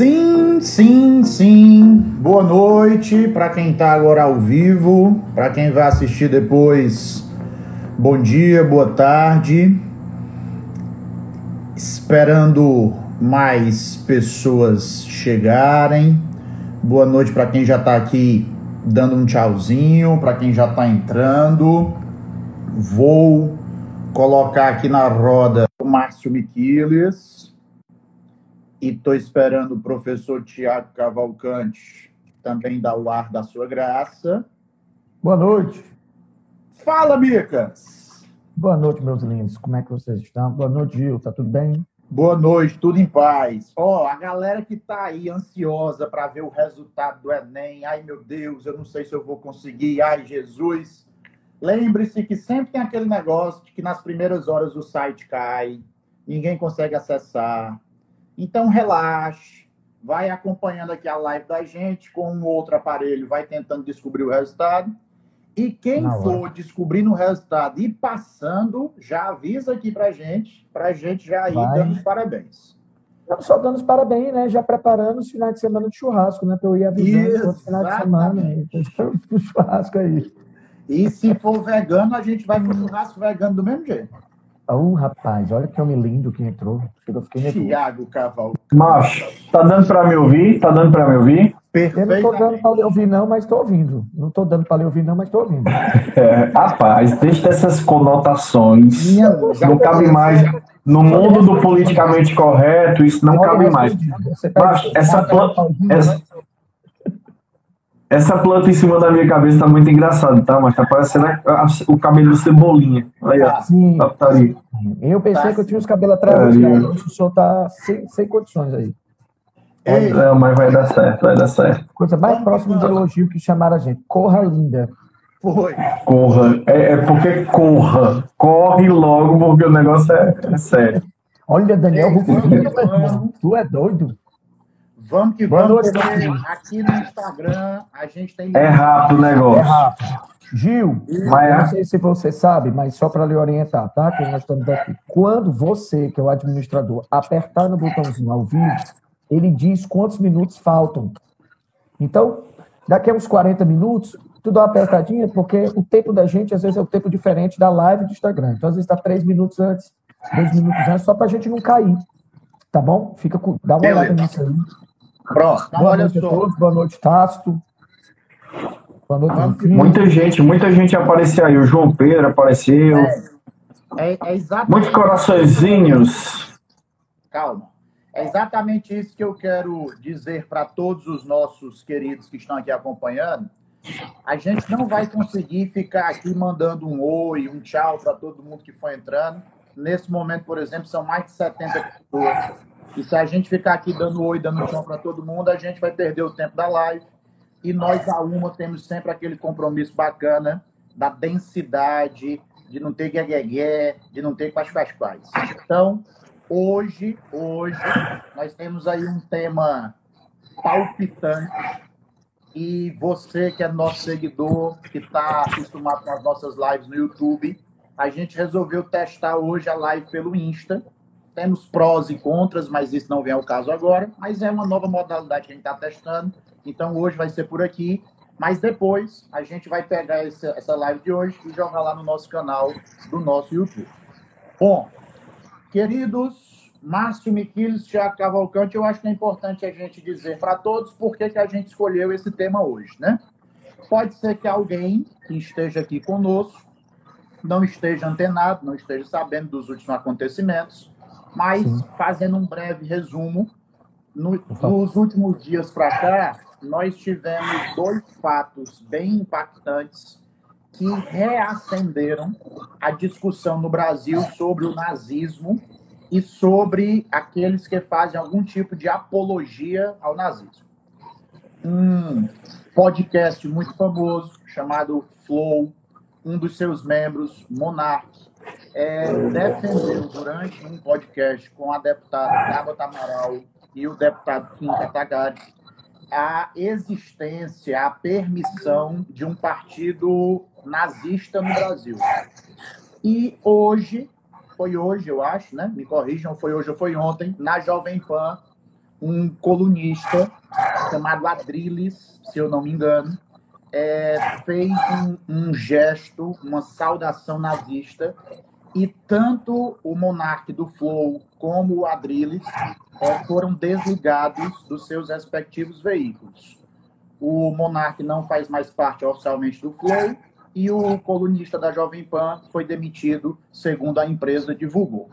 Sim, sim, sim. Boa noite para quem está agora ao vivo, para quem vai assistir depois. Bom dia, boa tarde. Esperando mais pessoas chegarem. Boa noite para quem já está aqui dando um tchauzinho, para quem já está entrando. Vou colocar aqui na roda o Márcio Miquiles e estou esperando o professor Tiago Cavalcante também dar o ar da sua graça. Boa noite. Fala, Micas. Boa noite, meus lindos. Como é que vocês estão? Boa noite, Gil. Tá tudo bem? Boa noite, tudo em paz. Ó, oh, a galera que tá aí ansiosa para ver o resultado do Enem, ai meu Deus, eu não sei se eu vou conseguir, ai Jesus. Lembre-se que sempre tem aquele negócio de que nas primeiras horas o site cai, ninguém consegue acessar. Então relaxe, vai acompanhando aqui a live da gente com um outro aparelho, vai tentando descobrir o resultado. E quem Na for hora. descobrindo o resultado e passando, já avisa aqui pra gente, pra gente já ir vai. dando os parabéns. Não só dando os parabéns, né? Já preparando os finais de semana de churrasco, né? Pra eu ir avisando os finais de semana. Então, churrasco aí. E se for vegano, a gente vai pro churrasco vegano do mesmo jeito. Oh, rapaz, olha que homem lindo que entrou. Eu fiquei Tiago Caval. Macho, tá dando para me ouvir? Tá dando para me ouvir? Eu não tô dando para ouvir não, mas estou ouvindo. Não tô dando para ouvir não, mas estou ouvindo. É, rapaz, deixa essas conotações. Minha, não cabe mais. No mundo do politicamente correto, isso não cabe mais. Macho, essa, essa, essa planta em cima da minha cabeça tá muito engraçada, tá? Mas tá parecendo o cabelo do Cebolinha. Aí, ó. Sim. Tá, tá. Eu pensei tá. que eu tinha os cabelos atrás, é, cara. O senhor tá sem, sem condições aí. Ei. Não, mas vai dar certo, vai dar certo. Coisa mais próxima do elogio que chamaram a gente. Corra linda. Foi. Corra. É, é porque corra. Corre logo, porque o negócio é, é sério. Olha, Daniel, tu é doido. Vamos que vamos, aqui no Instagram a gente tem. É rápido o negócio. É rápido. Gil, mas, não sei se você sabe, mas só para lhe orientar, tá? Que nós estamos aqui. Quando você, que é o administrador, apertar no botãozinho ao vivo, ele diz quantos minutos faltam. Então, daqui a uns 40 minutos, tu dá uma apertadinha, porque o tempo da gente, às vezes, é o tempo diferente da live do Instagram. Então, às vezes, está três minutos antes, dois minutos antes, só para a gente não cair. Tá bom? Fica com... Dá uma olhada nisso aí. Pronto. Então, boa noite a todos, boa noite, Tácito. Boa noite, Muita gente, muita gente apareceu aí. O João Pedro apareceu. É, é, é exatamente. Muitos coraçõezinhos. Calma. É exatamente isso que eu quero dizer para todos os nossos queridos que estão aqui acompanhando. A gente não vai conseguir ficar aqui mandando um oi, um tchau para todo mundo que foi entrando. Nesse momento, por exemplo, são mais de 70 pessoas. E se a gente ficar aqui dando oi, dando chão para todo mundo, a gente vai perder o tempo da live. E nós, a uma, temos sempre aquele compromisso bacana da densidade, de não ter gueguegué, de não ter quais quais quais. Então, hoje, hoje, nós temos aí um tema palpitante. E você que é nosso seguidor, que está acostumado com as nossas lives no YouTube, a gente resolveu testar hoje a live pelo Insta temos prós e contras, mas isso não vem ao caso agora. Mas é uma nova modalidade que a gente está testando. Então hoje vai ser por aqui. Mas depois a gente vai pegar essa, essa live de hoje e jogar lá no nosso canal do nosso YouTube. Bom, queridos, Márcio Miquiles, Thiago Cavalcante, eu acho que é importante a gente dizer para todos por que, que a gente escolheu esse tema hoje, né? Pode ser que alguém que esteja aqui conosco não esteja antenado, não esteja sabendo dos últimos acontecimentos, mas, Sim. fazendo um breve resumo, no, nos últimos dias para cá, nós tivemos dois fatos bem impactantes que reacenderam a discussão no Brasil sobre o nazismo e sobre aqueles que fazem algum tipo de apologia ao nazismo. Um podcast muito famoso chamado Flow, um dos seus membros, Monark, é, defendeu durante um podcast com a deputada Tabata Amaral e o deputado Kim Katagari a existência, a permissão de um partido nazista no Brasil. E hoje, foi hoje, eu acho, né? Me corrijam, foi hoje ou foi ontem, na Jovem Pan, um colunista chamado Adriles, se eu não me engano, é, fez um, um, gesto, uma saudação nazista, e tanto o monarca do Flow como o Adriles é, foram desligados dos seus respectivos veículos. O monarca não faz mais parte oficialmente do Flow, e o colunista da Jovem Pan foi demitido, segundo a empresa divulgou.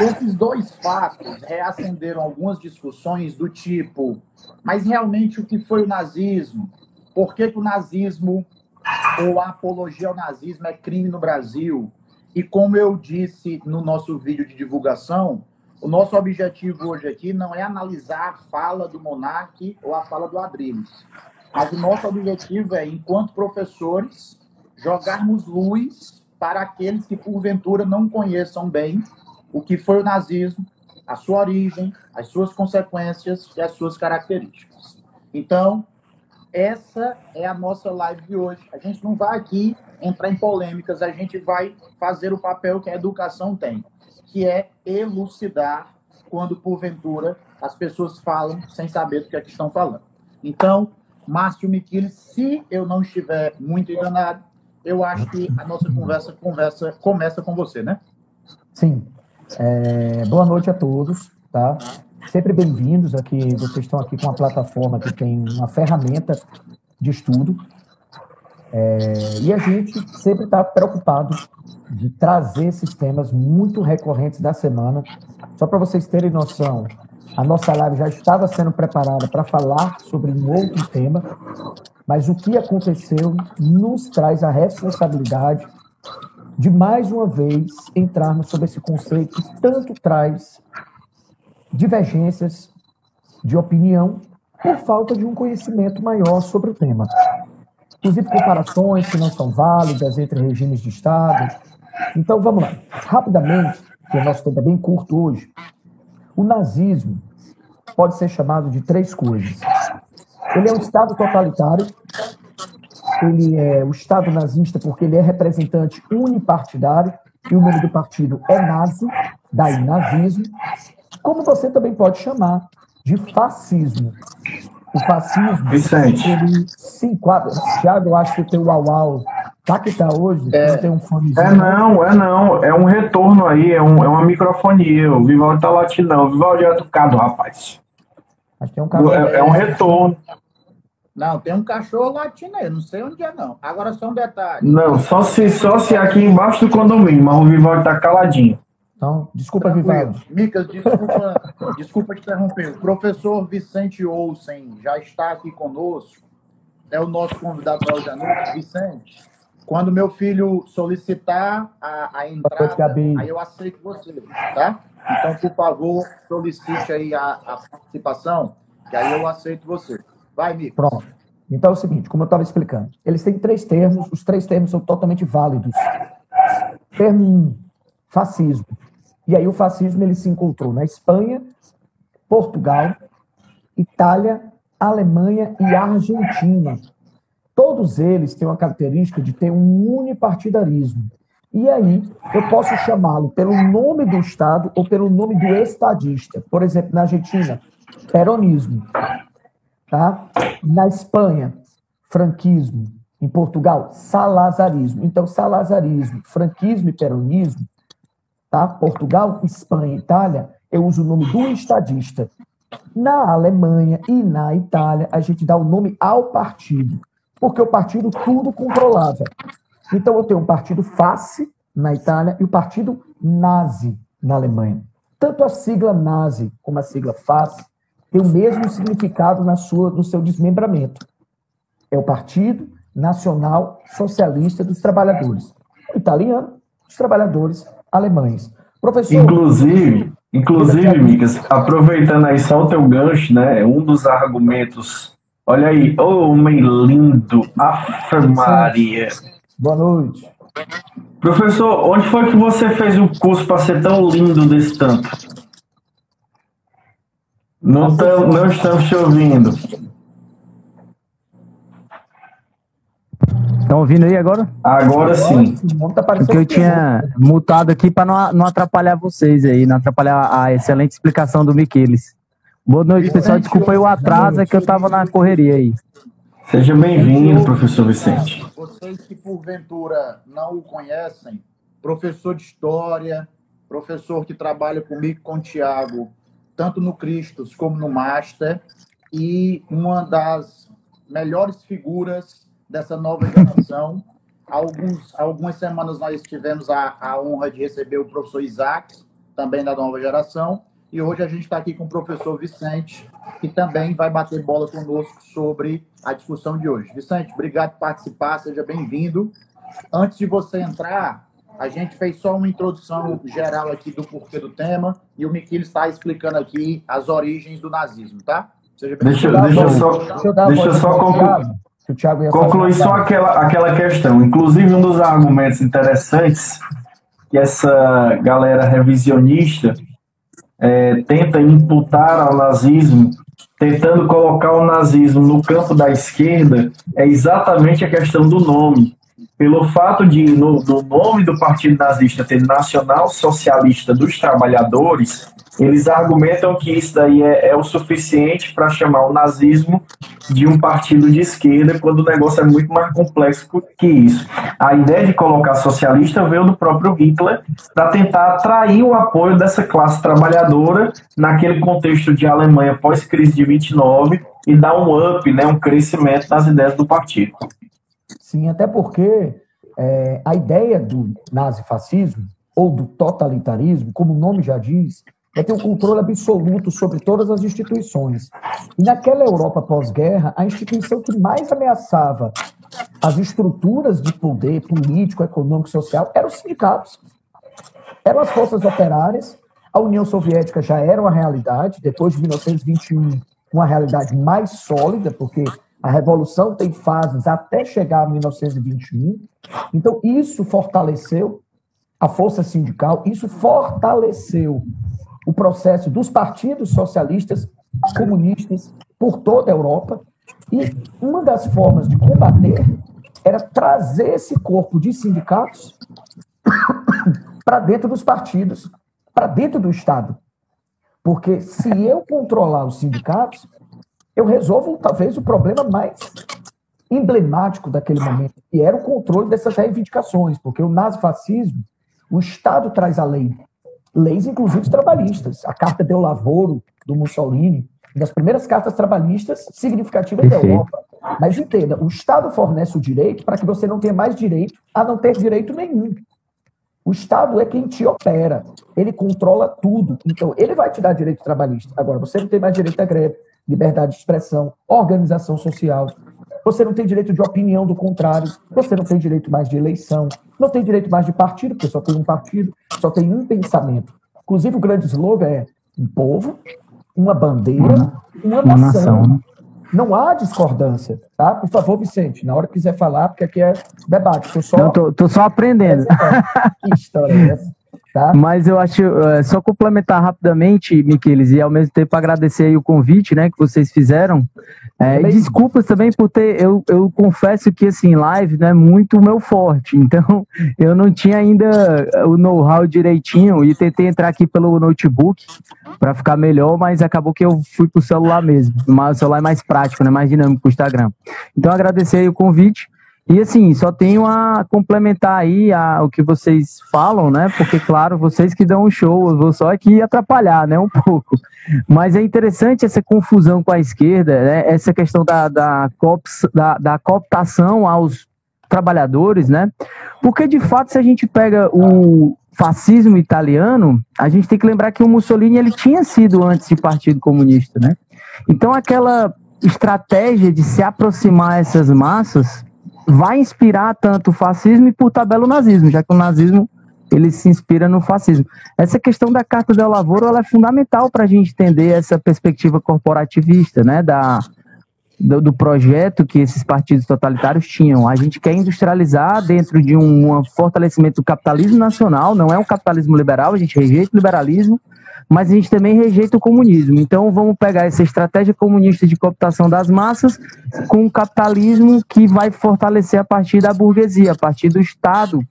Esses dois fatos reacenderam algumas discussões do tipo: mas realmente o que foi o nazismo? Por que, que o nazismo ou a apologia ao nazismo é crime no Brasil? E como eu disse no nosso vídeo de divulgação, o nosso objetivo hoje aqui não é analisar a fala do Monarque ou a fala do Adriles. Mas o nosso objetivo é, enquanto professores, jogarmos luz para aqueles que, porventura, não conheçam bem o que foi o nazismo, a sua origem, as suas consequências e as suas características. Então, essa é a nossa live de hoje. A gente não vai aqui entrar em polêmicas, a gente vai fazer o papel que a educação tem, que é elucidar quando, porventura, as pessoas falam sem saber do que, é que estão falando. Então, Márcio Miquiles, se eu não estiver muito enganado, eu acho que a nossa conversa, conversa começa com você, né? Sim. É, boa noite a todos, tá? Sempre bem-vindos aqui. Vocês estão aqui com uma plataforma que tem uma ferramenta de estudo. É, e a gente sempre está preocupado de trazer esses temas muito recorrentes da semana. Só para vocês terem noção, a nossa live já estava sendo preparada para falar sobre um outro tema, mas o que aconteceu nos traz a responsabilidade de mais uma vez entrarmos sobre esse conceito que tanto traz divergências de opinião por falta de um conhecimento maior sobre o tema. Inclusive comparações que não são válidas entre regimes de Estado. Então vamos lá. Rapidamente, que o nosso tempo é bem curto hoje, o nazismo pode ser chamado de três coisas. Ele é um Estado totalitário ele é o Estado nazista porque ele é representante unipartidário e o nome do partido é nazi, daí nazismo, como você também pode chamar de fascismo. O fascismo, Vicente. ele se enquadra. Tiago, eu acho que tem o Uau Tá que tá hoje? É, tem um fonezinho. É não, é não. É um retorno aí, é, um, é uma microfonia. O Vivaldi tá latindo, não. O Vivaldi é educado, rapaz. Acho que é um é, é um retorno. Não, tem um cachorro latindo aí, não sei onde é não. Agora só um detalhe. Não, só se, só se aqui embaixo do condomínio, mas o Vivaldi tá caladinho. Então, desculpa, Vivaldi. Micas, desculpa, desculpa te interromper. O professor Vicente Olsen já está aqui conosco. É o nosso convidado para hoje à noite. Vicente, quando meu filho solicitar a, a entrada, aí eu aceito você, tá? Então, por favor, solicite aí a, a participação, que aí eu aceito você. Vai, Mico. Pronto. Então é o seguinte, como eu estava explicando, eles têm três termos, os três termos são totalmente válidos. Termo um, fascismo. E aí o fascismo ele se encontrou na Espanha, Portugal, Itália, Alemanha e Argentina. Todos eles têm uma característica de ter um unipartidarismo. E aí eu posso chamá-lo pelo nome do Estado ou pelo nome do estadista. Por exemplo, na Argentina, peronismo. Tá? Na Espanha, franquismo. Em Portugal, salazarismo. Então, salazarismo, franquismo e peronismo, tá? Portugal, Espanha, Itália, eu uso o nome do estadista. Na Alemanha e na Itália, a gente dá o nome ao partido, porque o partido tudo controlava. Então, eu tenho o partido face na Itália e o partido nazi na Alemanha. Tanto a sigla nazi como a sigla face tem o mesmo significado na sua, no seu desmembramento. É o Partido Nacional Socialista dos Trabalhadores. O italiano, os trabalhadores alemães. Professor. Inclusive, inclusive, Micas, aproveitando aí só o teu gancho, né? Um dos argumentos. Olha aí, oh, homem lindo, Afe Maria. Boa noite. Professor, onde foi que você fez o curso para ser tão lindo desse tanto? Não, tam, não estamos te ouvindo. Estão ouvindo aí agora? Agora sim. Tá Porque eu tinha mutado aqui para não, não atrapalhar vocês aí, não atrapalhar a excelente explicação do Miqueles. Boa noite, pessoal. Desculpa aí o atraso, é que eu estava na correria aí. Seja bem-vindo, professor Vicente. Vocês que porventura não o conhecem, professor de História, professor que trabalha comigo com o Tiago, tanto no Cristos como no Master, e uma das melhores figuras dessa nova geração. Alguns, algumas semanas nós tivemos a, a honra de receber o professor Isaac, também da nova geração, e hoje a gente está aqui com o professor Vicente, que também vai bater bola conosco sobre a discussão de hoje. Vicente, obrigado por participar, seja bem-vindo. Antes de você entrar, a gente fez só uma introdução geral aqui do porquê do tema e o Miquel está explicando aqui as origens do nazismo, tá? Seja deixa, deixa eu só, deixa eu só concluir, concluir só aquela, aquela questão. Inclusive, um dos argumentos interessantes que essa galera revisionista é, tenta imputar ao nazismo, tentando colocar o nazismo no campo da esquerda, é exatamente a questão do nome. Pelo fato de, no, no nome do Partido Nazista ter Nacional Socialista dos Trabalhadores, eles argumentam que isso daí é, é o suficiente para chamar o nazismo de um partido de esquerda, quando o negócio é muito mais complexo que isso. A ideia de colocar socialista veio do próprio Hitler para tentar atrair o apoio dessa classe trabalhadora naquele contexto de Alemanha pós-crise de 29 e dar um up, né, um crescimento nas ideias do partido. Sim, até porque é, a ideia do nazifascismo ou do totalitarismo, como o nome já diz, é ter um controle absoluto sobre todas as instituições. E naquela Europa pós-guerra, a instituição que mais ameaçava as estruturas de poder político, econômico social eram os sindicatos. Eram as forças operárias. A União Soviética já era uma realidade, depois de 1921, uma realidade mais sólida, porque a revolução tem fases até chegar a 1921. Então, isso fortaleceu a força sindical, isso fortaleceu o processo dos partidos socialistas, comunistas, por toda a Europa. E uma das formas de combater era trazer esse corpo de sindicatos para dentro dos partidos, para dentro do Estado. Porque se eu controlar os sindicatos, eu resolvo talvez o problema mais emblemático daquele momento, que era o controle dessas reivindicações, porque o nazifascismo, o Estado traz a lei, leis, inclusive trabalhistas. A Carta del Lavoro, do Mussolini, das primeiras cartas trabalhistas significativas da Europa. Mas entenda, o Estado fornece o direito para que você não tenha mais direito a não ter direito nenhum. O Estado é quem te opera, ele controla tudo. Então, ele vai te dar direito trabalhista. Agora, você não tem mais direito à greve, liberdade de expressão, organização social. Você não tem direito de opinião do contrário. Você não tem direito mais de eleição. Não tem direito mais de partido, porque só tem um partido, só tem um pensamento. Inclusive, o grande slogan é um povo, uma bandeira, uma, uma nação. nação. Não há discordância, tá? Por favor, Vicente, na hora que quiser falar, porque aqui é debate. Tô só, Não, tô, tô só aprendendo. que história é essa? Tá? Mas eu acho, uh, só complementar rapidamente, Miqueles, e ao mesmo tempo agradecer o convite né, que vocês fizeram. É, e desculpas também por ter, eu, eu confesso que assim, live não é muito o meu forte, então eu não tinha ainda o know-how direitinho e tentei entrar aqui pelo notebook para ficar melhor, mas acabou que eu fui para o celular mesmo. O celular é mais prático, né, mais dinâmico o Instagram. Então agradecer o convite. E assim, só tenho a complementar aí a, o que vocês falam, né? Porque, claro, vocês que dão um show, eu vou só aqui atrapalhar, né? Um pouco. Mas é interessante essa confusão com a esquerda, né? essa questão da, da, cops, da, da cooptação aos trabalhadores, né? Porque, de fato, se a gente pega o fascismo italiano, a gente tem que lembrar que o Mussolini ele tinha sido antes de Partido Comunista, né? Então, aquela estratégia de se aproximar essas massas vai inspirar tanto o fascismo e por tabela o nazismo, já que o nazismo ele se inspira no fascismo. Essa questão da Carta del Lavoro ela é fundamental para a gente entender essa perspectiva corporativista, né, da, do, do, projeto que esses partidos totalitários tinham. A gente quer industrializar dentro de um, um fortalecimento do capitalismo nacional, não é um capitalismo liberal, a gente rejeita o liberalismo, mas a gente também rejeita o comunismo. Então vamos pegar essa estratégia comunista de cooptação das massas com o capitalismo que vai fortalecer a partir da burguesia, a partir do Estado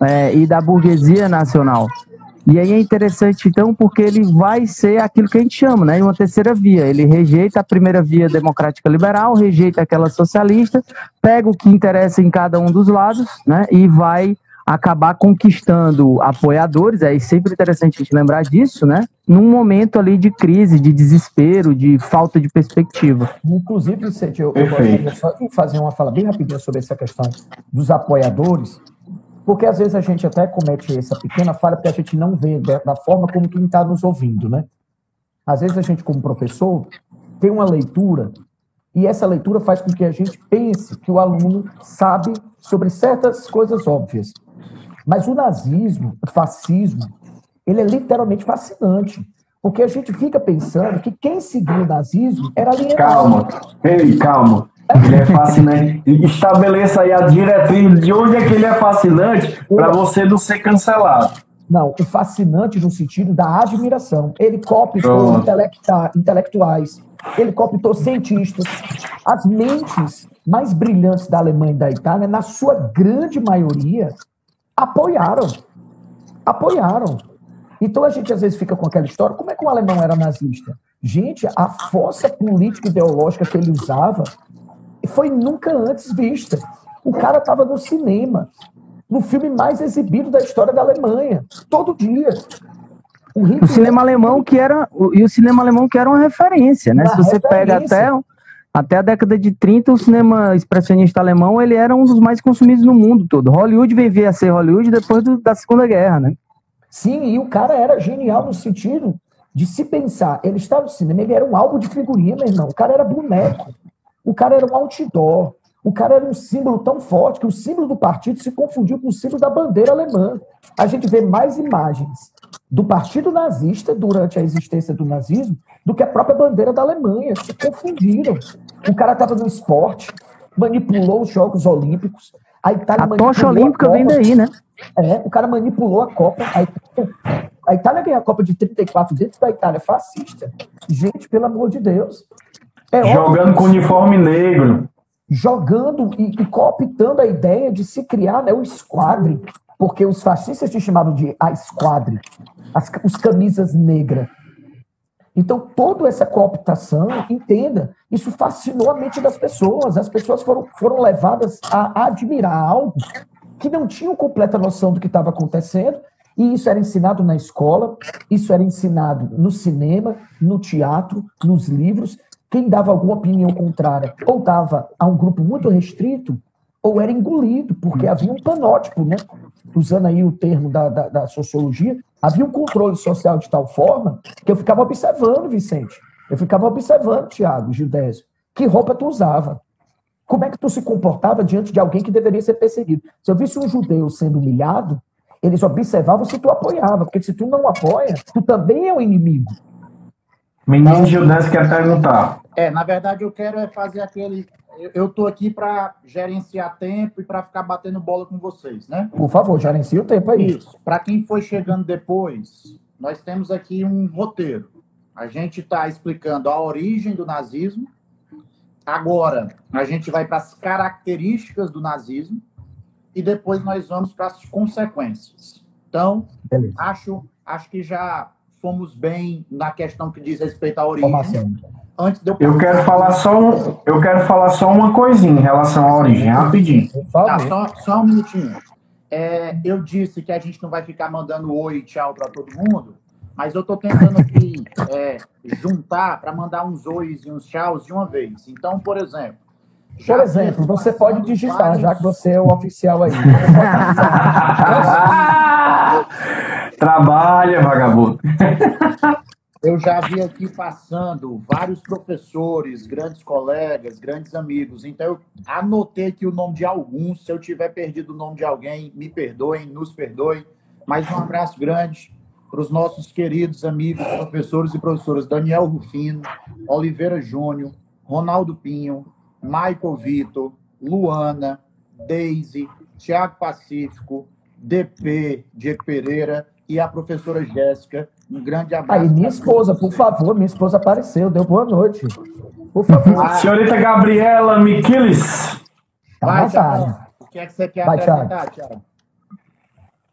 é, e da burguesia nacional. E aí é interessante, então, porque ele vai ser aquilo que a gente chama, né? Uma terceira via. Ele rejeita a primeira via democrática liberal, rejeita aquela socialista, pega o que interessa em cada um dos lados, né? E vai acabar conquistando apoiadores, é sempre interessante a gente lembrar disso, né? Num momento ali de crise, de desespero, de falta de perspectiva. Inclusive, Vicente, eu, eu gostaria só de fazer uma fala bem rapidinha sobre essa questão dos apoiadores, porque às vezes a gente até comete essa pequena falha porque a gente não vê da forma como quem está nos ouvindo, né? Às vezes a gente, como professor, tem uma leitura e essa leitura faz com que a gente pense que o aluno sabe sobre certas coisas óbvias. Mas o nazismo, o fascismo, ele é literalmente fascinante. Porque a gente fica pensando que quem seguiu o nazismo era alienado. Calma, ei, calma. Ele é fascinante. Estabeleça aí a diretriz de onde é que ele é fascinante para você não ser cancelado. Não, o fascinante no sentido da admiração. Ele copiou intelectuais, ele copiou cientistas. As mentes mais brilhantes da Alemanha e da Itália, na sua grande maioria, apoiaram. Apoiaram. Então a gente às vezes fica com aquela história: como é que o alemão era nazista? Gente, a força política ideológica que ele usava foi nunca antes vista. O cara estava no cinema, no filme mais exibido da história da Alemanha, todo dia. O, o cinema alemão que era e o cinema alemão que era uma referência, né? Uma Se você referência. pega até até a década de 30, o cinema expressionista alemão ele era um dos mais consumidos no mundo todo. Hollywood veio a ser Hollywood depois do, da Segunda Guerra, né? Sim, e o cara era genial no sentido de se pensar. Ele estava no cinema, ele era um álbum de figurinha, meu irmão. O cara era boneco. O cara era um outdoor. O cara era um símbolo tão forte que o símbolo do partido se confundiu com o símbolo da bandeira alemã. A gente vê mais imagens do partido nazista durante a existência do nazismo do que a própria bandeira da Alemanha. Se confundiram. O cara estava no esporte, manipulou os Jogos Olímpicos. A, Itália a tocha olímpica a vem daí, né? É, o cara manipulou a Copa. A Itália, a Itália ganhou a Copa de 34 dentro da Itália fascista. Gente, pelo amor de Deus. É Jogando com uniforme negro. Jogando e, e cooptando a ideia de se criar né, o esquadre, porque os fascistas te chamavam de a esquadre, as, os camisas negras. Então, toda essa cooptação, entenda, isso fascinou a mente das pessoas. As pessoas foram, foram levadas a admirar algo que não tinham completa noção do que estava acontecendo, e isso era ensinado na escola, isso era ensinado no cinema, no teatro, nos livros. Quem dava alguma opinião contrária ou dava a um grupo muito restrito, ou era engolido, porque havia um panótipo, né? Usando aí o termo da, da, da sociologia, havia um controle social de tal forma que eu ficava observando, Vicente. Eu ficava observando, Tiago, Gildésio, que roupa tu usava. Como é que tu se comportava diante de alguém que deveria ser perseguido? Se eu visse um judeu sendo humilhado, eles observavam se tu apoiava, porque se tu não apoia, tu também é o inimigo. Menino Gildésio quer perguntar. É, na verdade eu quero é fazer aquele eu estou aqui para gerenciar tempo e para ficar batendo bola com vocês, né? Por favor, gerencie o tempo aí. Isso. Para quem foi chegando depois, nós temos aqui um roteiro. A gente está explicando a origem do nazismo. Agora, a gente vai para as características do nazismo e depois nós vamos para as consequências. Então, Beleza. acho, acho que já fomos bem na questão que diz respeito à origem. Formação antes de eu... eu quero falar só um, eu quero falar só uma coisinha em relação à origem, rapidinho. Tá, só, só um minutinho. É, eu disse que a gente não vai ficar mandando oi e tchau para todo mundo, mas eu estou tentando aqui é, juntar para mandar uns ois e uns tchauz de uma vez. Então, por exemplo. Por exemplo, você pode digitar, vários... já que você é o oficial aí. Trabalha, vagabundo. Eu já vi aqui passando vários professores, grandes colegas, grandes amigos. Então, eu anotei aqui o nome de alguns. Se eu tiver perdido o nome de alguém, me perdoem, nos perdoem. Mas um abraço grande para os nossos queridos amigos, professores e professoras Daniel Rufino, Oliveira Júnior, Ronaldo Pinho, Michael Vitor, Luana, Deise, Tiago Pacífico, DP, Diego Pereira e a professora Jéssica um grande abraço. Aí, minha esposa, por favor, minha esposa apareceu, deu boa noite. Por favor. A senhorita Gabriela Miquiles. Tá Vai, Thiago. O que é que você quer Vai, acrescentar, Thiago?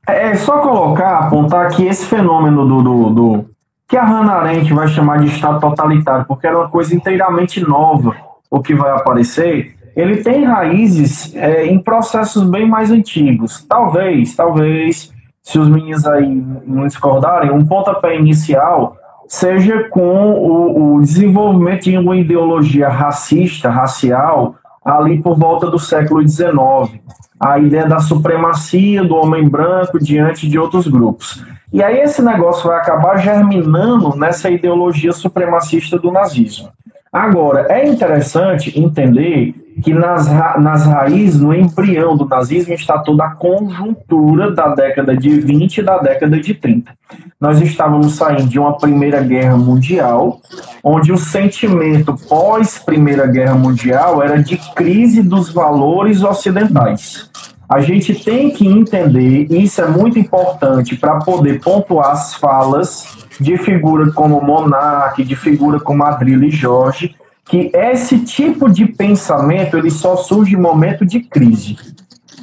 É, é só colocar, apontar que esse fenômeno do, do, do que a Hannah Arendt vai chamar de Estado totalitário, porque era uma coisa inteiramente nova, o que vai aparecer, ele tem raízes é, em processos bem mais antigos. Talvez, talvez, se os meninos aí não discordarem, um pontapé inicial seja com o, o desenvolvimento de uma ideologia racista, racial, ali por volta do século XIX. A ideia da supremacia do homem branco diante de outros grupos. E aí esse negócio vai acabar germinando nessa ideologia supremacista do nazismo. Agora, é interessante entender que nas, ra nas raízes, no embrião do nazismo, está toda a conjuntura da década de 20 e da década de 30. Nós estávamos saindo de uma Primeira Guerra Mundial, onde o sentimento pós-Primeira Guerra Mundial era de crise dos valores ocidentais. A gente tem que entender, e isso é muito importante para poder pontuar as falas de figura como Monarque, de figura como Adrilho e Jorge, que esse tipo de pensamento ele só surge em momento de crise.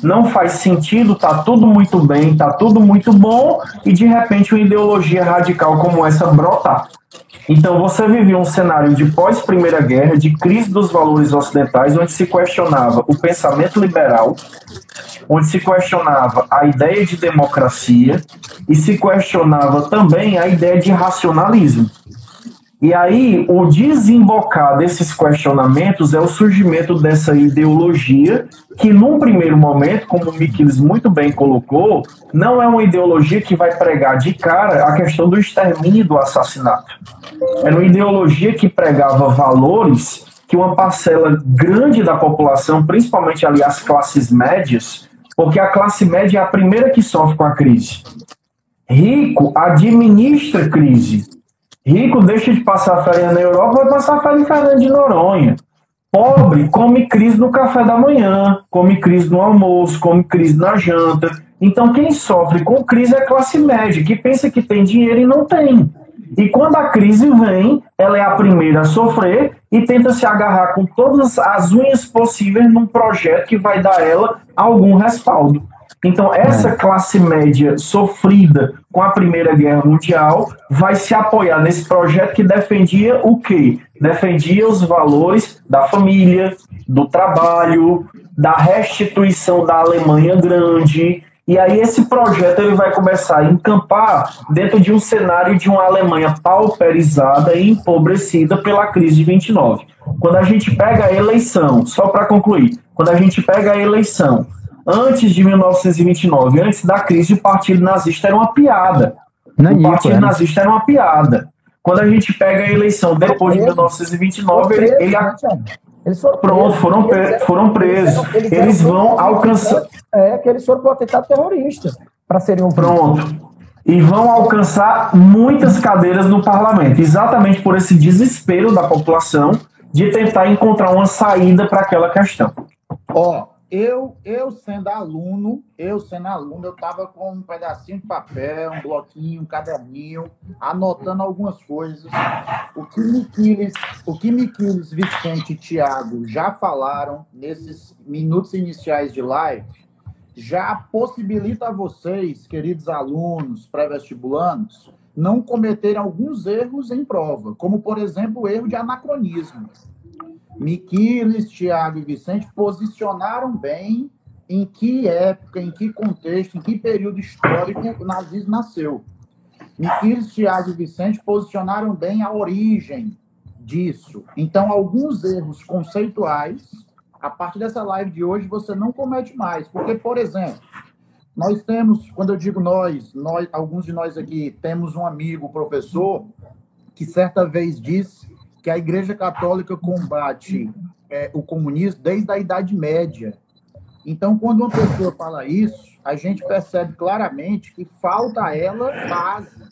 Não faz sentido, tá tudo muito bem, tá tudo muito bom, e de repente uma ideologia radical como essa brotar. Então você vivia um cenário de pós-Primeira Guerra, de crise dos valores ocidentais, onde se questionava o pensamento liberal, onde se questionava a ideia de democracia e se questionava também a ideia de racionalismo. E aí, o desembocar desses questionamentos é o surgimento dessa ideologia, que num primeiro momento, como o Miquiles muito bem colocou, não é uma ideologia que vai pregar de cara a questão do extermínio e do assassinato. Era uma ideologia que pregava valores que uma parcela grande da população, principalmente ali as classes médias, porque a classe média é a primeira que sofre com a crise. Rico administra crise Rico deixa de passar férias na Europa, vai passar férias em Fernando de Noronha. Pobre come crise no café da manhã, come crise no almoço, come crise na janta. Então, quem sofre com crise é a classe média, que pensa que tem dinheiro e não tem. E quando a crise vem, ela é a primeira a sofrer e tenta se agarrar com todas as unhas possíveis num projeto que vai dar ela algum respaldo. Então, essa é. classe média sofrida com a Primeira Guerra Mundial vai se apoiar nesse projeto que defendia o quê? Defendia os valores da família, do trabalho, da restituição da Alemanha Grande. E aí esse projeto ele vai começar a encampar dentro de um cenário de uma Alemanha pauperizada e empobrecida pela crise de 29. Quando a gente pega a eleição, só para concluir, quando a gente pega a eleição Antes de 1929, antes da crise, o Partido Nazista era uma piada. Não o Partido nazista era uma piada. Quando a gente pega a eleição depois de 1929, ele, ele, eles foram Pronto, foram, eles foram presos. Eles, eles vão alcançar. É, que eles foram para o atentado terrorista para serem ouvidos. Pronto. E vão alcançar muitas cadeiras no parlamento, exatamente por esse desespero da população de tentar encontrar uma saída para aquela questão. Ó, eu, eu sendo aluno, eu sendo aluno, eu estava com um pedacinho de papel, um bloquinho, um caderninho, anotando algumas coisas. O que Miquiles, o que Miquiles, Vicente e Tiago já falaram nesses minutos iniciais de live, já possibilita a vocês, queridos alunos pré-vestibulandos, não cometerem alguns erros em prova, como, por exemplo, o erro de anacronismo. Miquiles, Tiago e Vicente posicionaram bem em que época, em que contexto, em que período histórico o nazismo nasceu. Miquiles, Tiago e Vicente posicionaram bem a origem disso. Então, alguns erros conceituais, a partir dessa live de hoje, você não comete mais. Porque, por exemplo, nós temos, quando eu digo nós, nós alguns de nós aqui temos um amigo, professor, que certa vez disse que a Igreja Católica combate é, o comunismo desde a Idade Média. Então, quando uma pessoa fala isso, a gente percebe claramente que falta a ela base.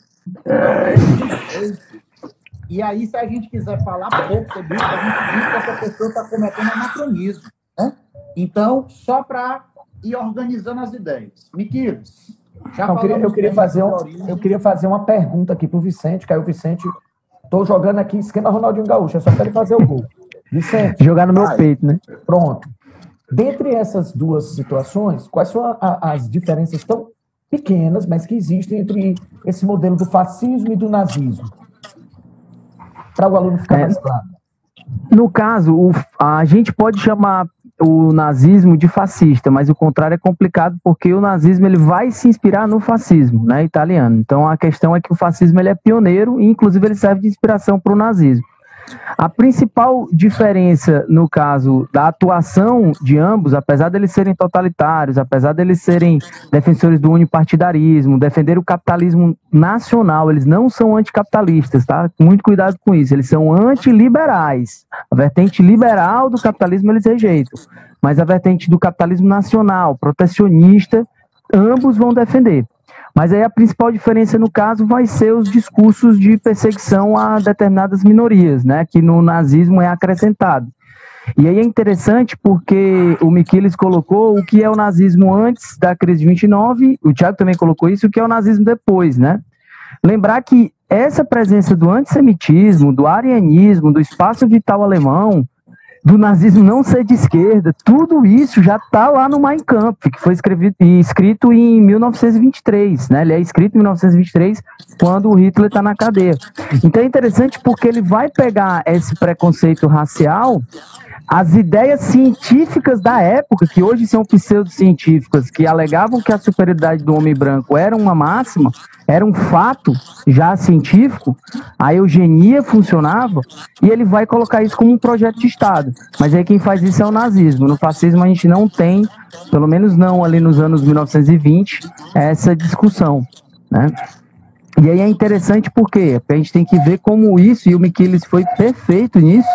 E aí, se a gente quiser falar pouco sobre isso, a gente diz que essa pessoa está cometendo anacronismo. Né? Então, só para ir organizando as ideias. Miquiles, já eu, queria, eu, queria fazer um, eu queria fazer uma pergunta aqui para o Vicente, que aí o Vicente Tô jogando aqui esquema Ronaldinho Gaúcho, é só para ele fazer o gol. Vicente. Jogar no meu peito, né? Pronto. Dentre essas duas situações, quais são a, a, as diferenças tão pequenas, mas que existem entre esse modelo do fascismo e do nazismo. Para o aluno ficar é, mais claro. No caso, o, a gente pode chamar o nazismo de fascista, mas o contrário é complicado porque o nazismo ele vai se inspirar no fascismo, né, italiano. Então a questão é que o fascismo ele é pioneiro e inclusive ele serve de inspiração para o nazismo. A principal diferença, no caso da atuação de ambos, apesar deles serem totalitários, apesar deles serem defensores do unipartidarismo, defender o capitalismo nacional, eles não são anticapitalistas, tá? Muito cuidado com isso. Eles são antiliberais. A vertente liberal do capitalismo eles rejeitam, mas a vertente do capitalismo nacional, protecionista, ambos vão defender. Mas aí a principal diferença no caso vai ser os discursos de perseguição a determinadas minorias, né, que no nazismo é acrescentado. E aí é interessante porque o Miquiles colocou o que é o nazismo antes da crise de 29, o Tiago também colocou isso, o que é o nazismo depois, né? Lembrar que essa presença do antissemitismo, do arianismo, do espaço vital alemão, do nazismo não ser de esquerda, tudo isso já está lá no Mein Kampf, que foi escrevido, escrito em 1923, né? Ele é escrito em 1923, quando o Hitler está na cadeia. Então é interessante porque ele vai pegar esse preconceito racial as ideias científicas da época, que hoje são pseudocientíficas, que alegavam que a superioridade do homem branco era uma máxima, era um fato já científico, a eugenia funcionava, e ele vai colocar isso como um projeto de Estado. Mas aí quem faz isso é o nazismo. No fascismo a gente não tem, pelo menos não ali nos anos 1920, essa discussão. Né? E aí é interessante porque a gente tem que ver como isso, e o Miquiles foi perfeito nisso,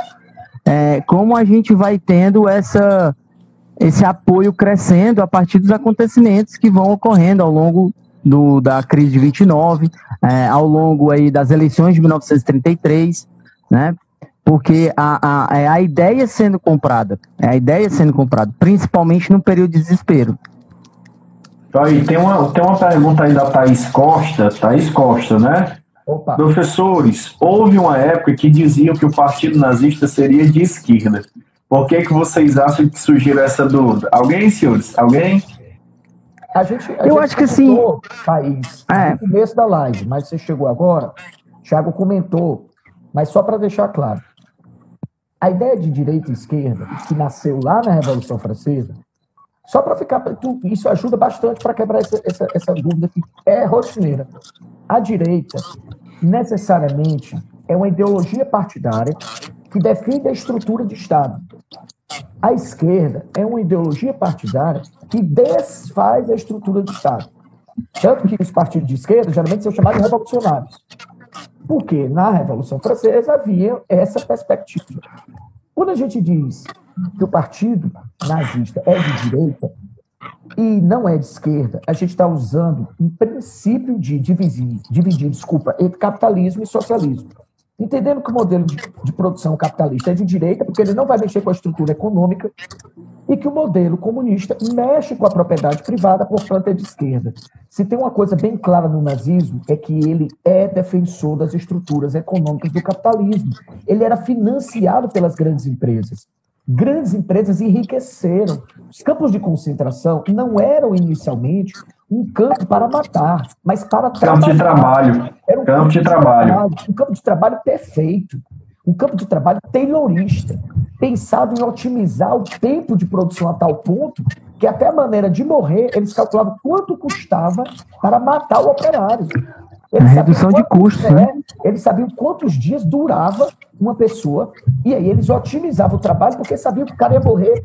é, como a gente vai tendo essa, esse apoio crescendo a partir dos acontecimentos que vão ocorrendo ao longo do, da crise de 29, é, ao longo aí das eleições de 1933, né? Porque a, a, é a ideia sendo comprada, é a ideia sendo comprada, principalmente no período de desespero. Aí, tem uma, tem uma pergunta aí da Thaís Costa, Thaís Costa, né? Opa. Professores, houve uma época que diziam que o partido nazista seria de esquerda. Por que, que vocês acham que surgiu essa dúvida? Alguém, senhores? Alguém? A gente, a Eu gente acho que sim. País, é. no começo da live, mas você chegou agora, Thiago comentou, mas só para deixar claro. A ideia de direita e esquerda, que nasceu lá na Revolução Francesa, só para ficar. Isso ajuda bastante para quebrar essa, essa, essa dúvida que é rotineira. A direita, necessariamente, é uma ideologia partidária que defende a estrutura de Estado. A esquerda é uma ideologia partidária que desfaz a estrutura de Estado. Tanto que os partidos de esquerda geralmente são chamados de revolucionários. Porque na Revolução Francesa havia essa perspectiva. Quando a gente diz que o partido nazista é de direita e não é de esquerda, a gente está usando um princípio de dividir, dividir, desculpa, entre capitalismo e socialismo. Entendendo que o modelo de, de, produção capitalista é de direita, porque ele não vai mexer com a estrutura econômica, e que o modelo comunista mexe com a propriedade privada, portanto é de esquerda. Se tem uma coisa bem clara no nazismo, é que ele é defensor das estruturas econômicas do capitalismo. Ele era financiado pelas grandes empresas. Grandes empresas enriqueceram. Os campos de concentração não eram inicialmente um campo para matar, mas para trabalhar. Campo de trabalho. Era um campo, campo de, de trabalho. trabalho. Um campo de trabalho perfeito. Um campo de trabalho taylorista, pensado em otimizar o tempo de produção a tal ponto que até a maneira de morrer, eles calculavam quanto custava para matar o operário. Eles redução de custos, é, né? Eles sabiam quantos dias durava uma pessoa, e aí eles otimizavam o trabalho porque sabiam que o cara ia morrer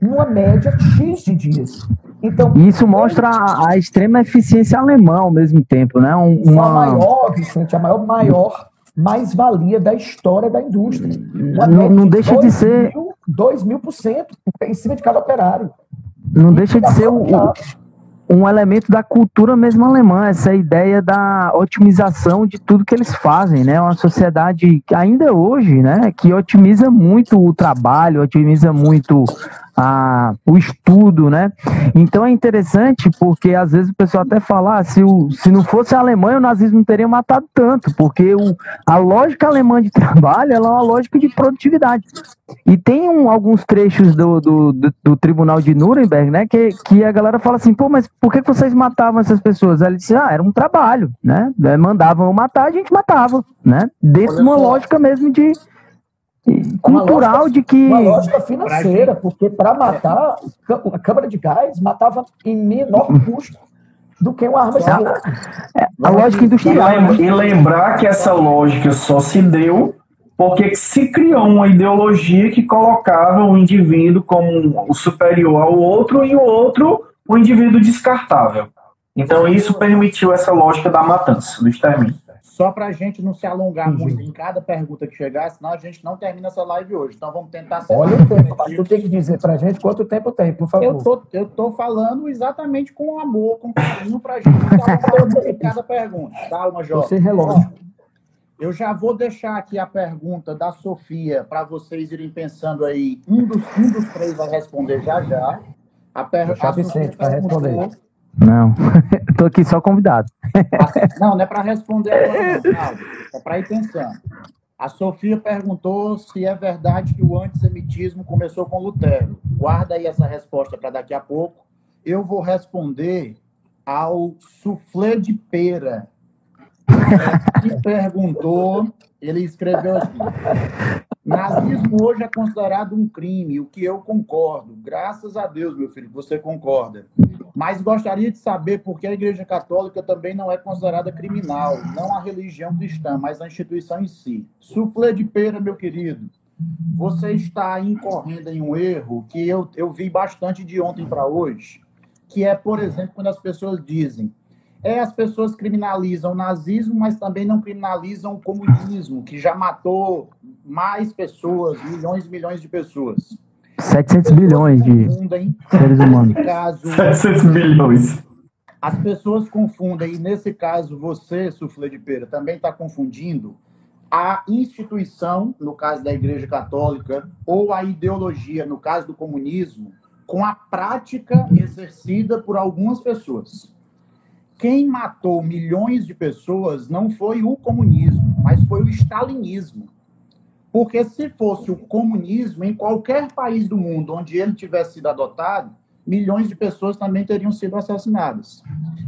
numa média X de dias. Então, Isso mostra a, a extrema eficiência alemã ao mesmo tempo, né? Uma... A maior, Vicente, a maior, maior mais-valia da história da indústria. Não, não deixa de, de ser... 2 mil por cento em cima de cada operário. Não e deixa de ser o, um elemento da cultura mesmo alemã, essa ideia da otimização de tudo que eles fazem, né? Uma sociedade ainda hoje, né, que otimiza muito o trabalho, otimiza muito a, o estudo, né? Então é interessante porque às vezes o pessoal até fala, ah, se, o, se não fosse a Alemanha, o nazismo não teria matado tanto, porque o, a lógica alemã de trabalho ela é uma lógica de produtividade. E tem um, alguns trechos do, do, do, do, Tribunal de Nuremberg, né, que, que a galera fala assim, pô, mas por que vocês matavam essas pessoas? Ele disse, ah, era um trabalho, né? Mandavam eu matar, a gente matava, né? Dentro de uma lógica mesmo de, cultural lógica, de que. Uma lógica financeira, porque para matar, a câmara de gás matava em menor custo do que uma arma de fogo. É, a lógica industrial. E lembrar que essa lógica só se deu porque se criou uma ideologia que colocava o indivíduo como o superior ao outro e o outro o indivíduo descartável. Então isso permitiu essa lógica da matança, do extermínio. Só para a gente não se alongar uhum. muito em cada pergunta que chegar, senão a gente não termina essa live hoje. Então vamos tentar ser. Olha o tempo, mas tu tem que dizer para a gente quanto tempo tem, por favor. Eu tô, eu tô falando exatamente com amor, com carinho, para a gente não em cada pergunta. Calma, Jorge. Você relógio. Eu já vou deixar aqui a pergunta da Sofia para vocês irem pensando aí. Um dos, um dos três vai responder já já. A, per... a Vicente vai responder. Não, estou aqui só convidado. Não, não é para responder agora, não, é para ir pensando. A Sofia perguntou se é verdade que o antissemitismo começou com Lutero. Guarda aí essa resposta para daqui a pouco. Eu vou responder ao soufflé de pera, que perguntou, ele escreveu assim: Nazismo hoje é considerado um crime, o que eu concordo. Graças a Deus, meu filho, você concorda. Mas gostaria de saber por que a Igreja Católica também não é considerada criminal, não a religião cristã, mas a instituição em si. Suflê de pera, meu querido. Você está incorrendo em um erro que eu, eu vi bastante de ontem para hoje, que é, por exemplo, quando as pessoas dizem é as pessoas criminalizam o nazismo, mas também não criminalizam o comunismo, que já matou mais pessoas, milhões e milhões de pessoas. 700 bilhões de seres humanos. Caso, 700 bilhões. As pessoas confundem, e nesse caso você, Suflê de Pera, também está confundindo a instituição, no caso da Igreja Católica, ou a ideologia, no caso do comunismo, com a prática exercida por algumas pessoas. Quem matou milhões de pessoas não foi o comunismo, mas foi o stalinismo. Porque se fosse o comunismo, em qualquer país do mundo onde ele tivesse sido adotado, milhões de pessoas também teriam sido assassinadas.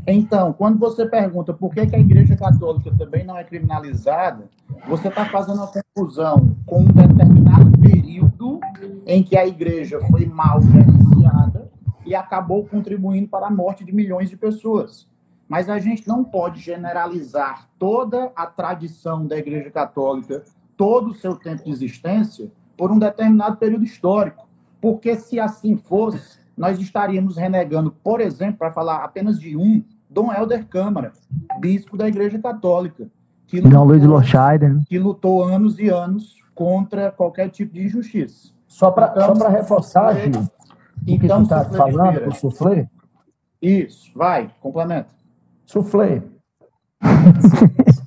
Então, quando você pergunta por que, a Igreja Católica também não é criminalizada, você está fazendo uma confusão com um determinado período em que a Igreja foi mal gerenciada e acabou contribuindo para a morte de milhões de pessoas. Mas a gente não pode generalizar toda a tradição da Igreja Católica todo o seu tempo de existência por um determinado período histórico. Porque se assim fosse, nós estaríamos renegando, por exemplo, para falar apenas de um, Dom Helder Câmara, bispo da Igreja Católica, que lutou, Luiz Lochaider. que lutou anos e anos contra qualquer tipo de injustiça. Só para então, reforçar, Gil, o então, que tu está falando, o suflê? Isso, vai, complementa. Suflê.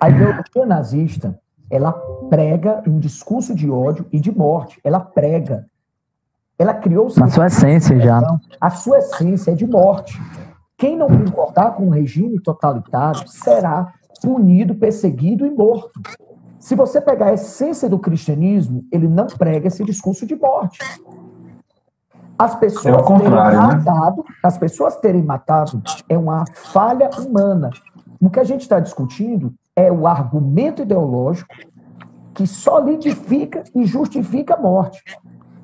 A ideologia nazista ela prega um discurso de ódio e de morte. Ela prega. Ela criou na sua essência já. A sua essência é de morte. Quem não concordar com um regime totalitário será punido, perseguido e morto. Se você pegar a essência do cristianismo, ele não prega esse discurso de morte. As pessoas é terem né? matado, né? as pessoas terem matado é uma falha humana. O que a gente está discutindo é o argumento ideológico que solidifica e justifica a morte.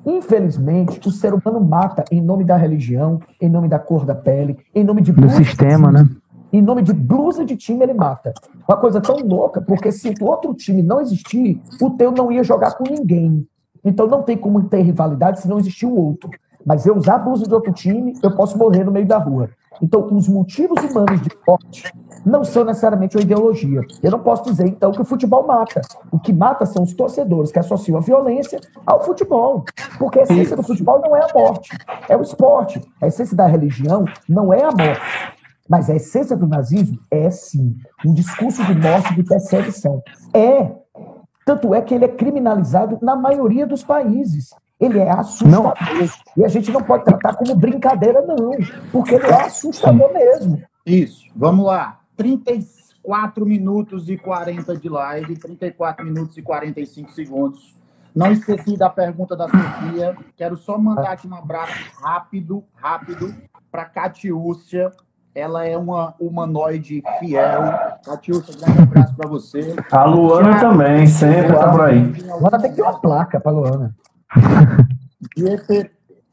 Infelizmente, o ser humano mata em nome da religião, em nome da cor da pele, em nome de do sistema, né? Em nome de blusa de time ele mata. Uma coisa tão louca, porque se o outro time não existir, o teu não ia jogar com ninguém. Então não tem como ter rivalidade se não existir o outro. Mas eu usar a blusa de outro time, eu posso morrer no meio da rua. Então, os motivos humanos de morte não são necessariamente uma ideologia. Eu não posso dizer, então, que o futebol mata. O que mata são os torcedores que associam a violência ao futebol. Porque a essência do futebol não é a morte, é o esporte. A essência da religião não é a morte. Mas a essência do nazismo é, sim, um discurso de morte e de perseguição. É. Tanto é que ele é criminalizado na maioria dos países. Ele é assustador. Não. E a gente não pode tratar como brincadeira, não. Porque ele é assustador mesmo. Isso. Vamos lá. 34 minutos e 40 de live, 34 minutos e 45 segundos. Não esqueci da pergunta da Sofia. Quero só mandar aqui um abraço rápido, rápido, para Catiúcia. Ela é uma humanoide fiel. Catiúcia, grande abraço para você. A Luana Já... também, sempre tá por aí. Luana tem que ter uma placa para Luana.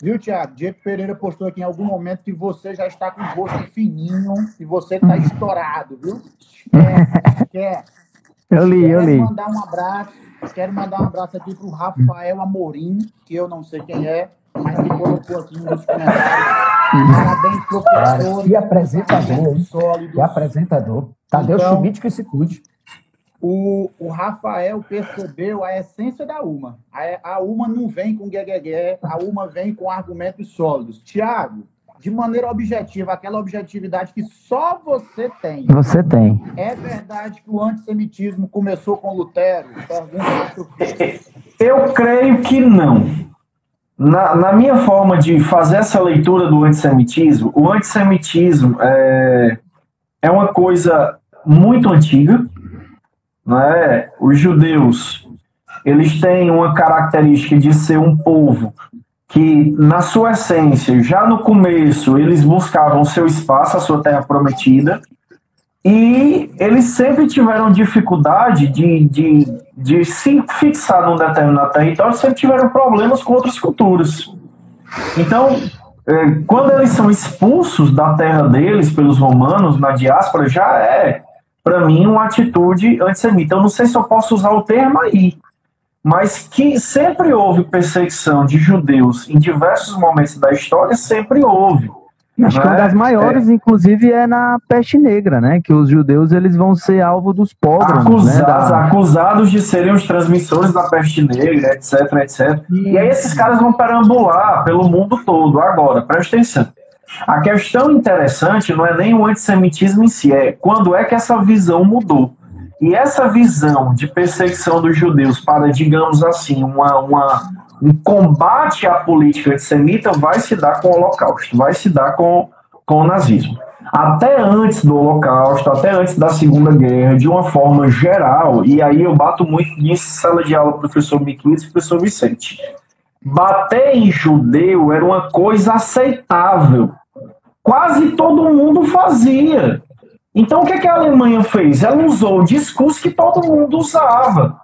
Viu, Tiago? Diego Pereira postou aqui em algum momento que você já está com o rosto fininho e você está estourado, viu? Esquece, esquece. Eu li, eu li. Quero mandar um abraço, quero mandar um abraço aqui para o Rafael Amorim, que eu não sei quem é, mas que colocou aqui nos comentários. Parabéns, professor. Que apresentador, hein? Que apresentador. Tadeu então, Schmidt que se cuide o, o Rafael percebeu a essência da UMA. A, a UMA não vem com gueguegué, a UMA vem com argumentos sólidos. Tiago, de maneira objetiva, aquela objetividade que só você tem. Você tem. É verdade que o antissemitismo começou com Lutero? Pergunta Eu creio que não. Na, na, minha forma de fazer essa leitura do antissemitismo, o antissemitismo é, é uma coisa muito antiga, é? Os judeus, eles têm uma característica de ser um povo que, na sua essência, já no começo, eles buscavam seu espaço, a sua terra prometida, e eles sempre tiveram dificuldade de, de, de se fixar num determinado território, sempre tiveram problemas com outras culturas. Então, é, quando eles são expulsos da terra deles pelos romanos, na diáspora, já é para mim, uma atitude antissemita. Eu não sei se eu posso usar o termo aí, mas que sempre houve perseguição de judeus em diversos momentos da história, sempre houve. Acho que uma das maiores, é. inclusive, é na peste negra, né? Que os judeus eles vão ser alvo dos pogroms, acusados, né? da... acusados de serem os transmissores da peste negra, etc, etc. E aí esses caras vão perambular pelo mundo todo. Agora, presta atenção. A questão interessante não é nem o antissemitismo em si, é quando é que essa visão mudou. E essa visão de perseguição dos judeus para, digamos assim, uma, uma, um combate à política antissemita vai se dar com o Holocausto, vai se dar com, com o nazismo. Até antes do Holocausto, até antes da Segunda Guerra, de uma forma geral, e aí eu bato muito nisso sala de aula, professor Miquelis e professor Vicente. Bater em judeu era uma coisa aceitável quase todo mundo fazia. Então, o que, que a Alemanha fez? Ela usou o discurso que todo mundo usava.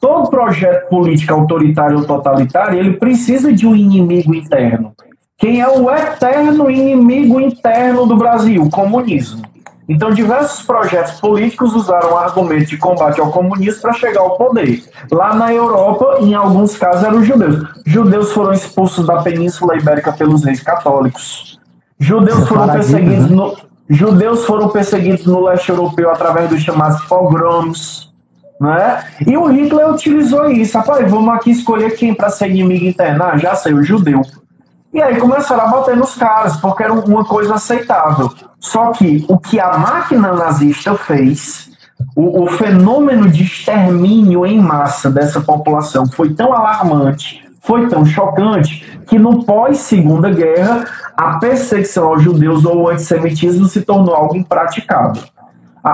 Todo projeto político autoritário ou totalitário, ele precisa de um inimigo interno. Quem é o eterno inimigo interno do Brasil? O comunismo. Então, diversos projetos políticos usaram argumentos de combate ao comunismo para chegar ao poder. Lá na Europa, em alguns casos, eram os judeus. Judeus foram expulsos da Península Ibérica pelos reis católicos. Judeus foram perseguidos né? no, judeus foram perseguidos no leste europeu através dos chamados pogroms, né? E o Hitler utilizou isso. Rapaz, vamos aqui escolher quem para ser inimigo interno. Ah, já sei, o judeu. E aí começaram a bater nos caras, porque era uma coisa aceitável. Só que o que a máquina nazista fez, o, o fenômeno de extermínio em massa dessa população foi tão alarmante, foi tão chocante, que no pós-segunda guerra a perseguição aos judeus ou o antissemitismo se tornou algo impraticável.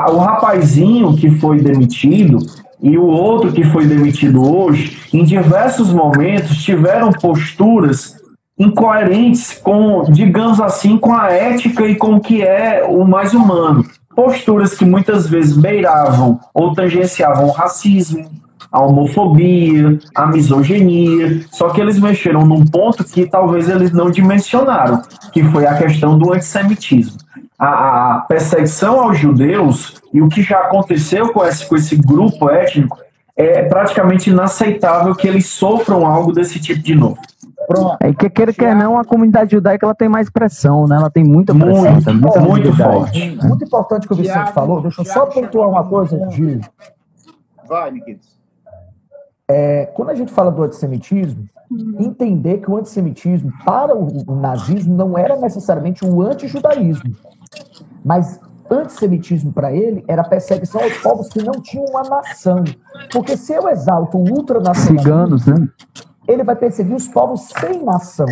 O rapazinho que foi demitido e o outro que foi demitido hoje, em diversos momentos, tiveram posturas incoerentes com, digamos assim, com a ética e com o que é o mais humano. Posturas que muitas vezes beiravam ou tangenciavam o racismo, a homofobia, a misoginia, só que eles mexeram num ponto que talvez eles não dimensionaram, que foi a questão do antissemitismo. A, a perseguição aos judeus e o que já aconteceu com esse, com esse grupo étnico é praticamente inaceitável que eles sofram algo desse tipo de novo. Pronto. É que queira que não, a comunidade judaica ela tem mais pressão, né? Ela tem muita pressão. Muito, muita muito forte. Muito importante que o Vicente falou. Deixa eu só pontuar uma coisa, de Vai, Miquelis é, quando a gente fala do antissemitismo, uhum. entender que o antissemitismo para o, nazismo não era necessariamente um antijudaísmo, mas antissemitismo para ele era perseguição aos povos que não tinham uma nação. Porque se eu exalto o ultranacionalismo, Ciganos, né? ele vai perseguir os povos sem nação.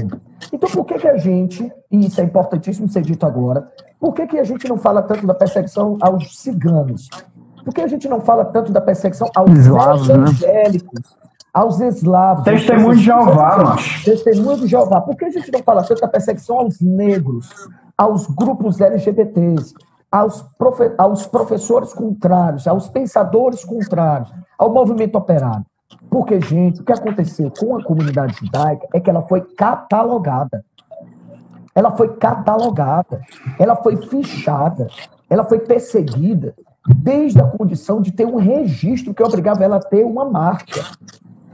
Então, por que, que a gente, e isso é importantíssimo ser dito agora, por que, que a gente não fala tanto da perseguição aos ciganos? Por que a gente não fala tanto da perseguição aos eslavos, né? evangélicos, né? aos eslavos? Testemunho de Jeová, macho. Testemunho de Jeová. Por que a gente não fala tanto da perseguição aos negros, aos grupos LGBTs, aos, profe aos professores contrários, aos pensadores contrários, ao movimento operário? Porque, gente, o que aconteceu com a comunidade judaica é que ela foi catalogada. Ela foi catalogada, ela foi fichada, ela foi perseguida desde a condição de ter um registro que obrigava ela a ter uma marca.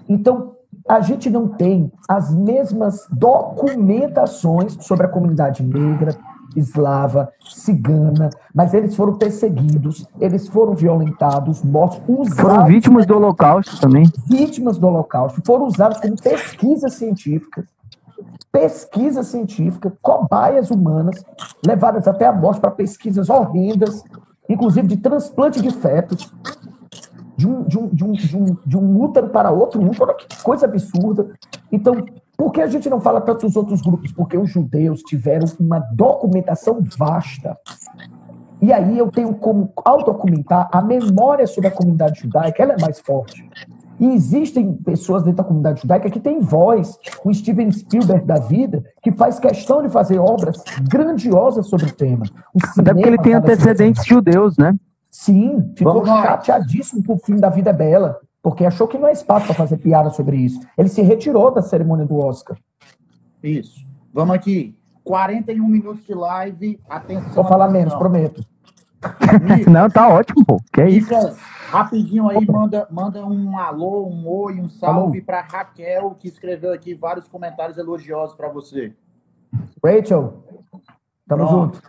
Então, a gente não tem as mesmas documentações sobre a comunidade negra, eslava, cigana, mas eles foram perseguidos, eles foram violentados, mortos, usados. Foram vítimas do Holocausto também. Vítimas do Holocausto, foram usados como pesquisa científica. Pesquisa científica, cobaias humanas, levadas até a morte para pesquisas horrendas, inclusive de transplante de fetos, de um, de um, de um, de um, de um útero para outro útero, que coisa absurda. Então, por que a gente não fala tanto dos outros grupos? Porque os judeus tiveram uma documentação vasta. E aí eu tenho como, ao documentar, a memória sobre a comunidade judaica, ela é mais forte. E existem pessoas dentro da comunidade judaica que têm voz, o Steven Spielberg da vida, que faz questão de fazer obras grandiosas sobre o tema. O Até porque ele tem antecedentes judeus, né? Sim, ficou Vamos chateadíssimo com o fim da vida é bela porque achou que não é espaço para fazer piada sobre isso. Ele se retirou da cerimônia do Oscar. Isso. Vamos aqui. 41 minutos de live. Atenção. Vou falar atenção. menos, prometo. não, tá ótimo, pô. Que é isso? rapidinho aí, manda, manda um alô, um oi, um salve para Raquel, que escreveu aqui vários comentários elogiosos para você. Rachel, tamo Pronto. junto.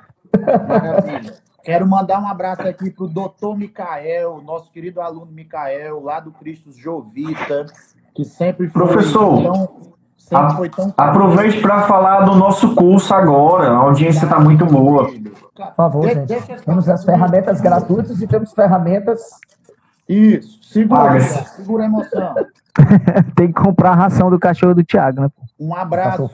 Maravilha. Quero mandar um abraço aqui para o doutor Micael, nosso querido aluno Micael, lá do Cristo Jovita, que sempre foi Professor, tão, sempre foi tão aproveite para falar do nosso curso agora, a audiência está muito boa. Por favor, de, gente. Temos as ferramentas gratuitas e temos ferramentas... Isso, segura, segura a emoção. Tem que comprar a ração do cachorro do Thiago, né? Um abraço,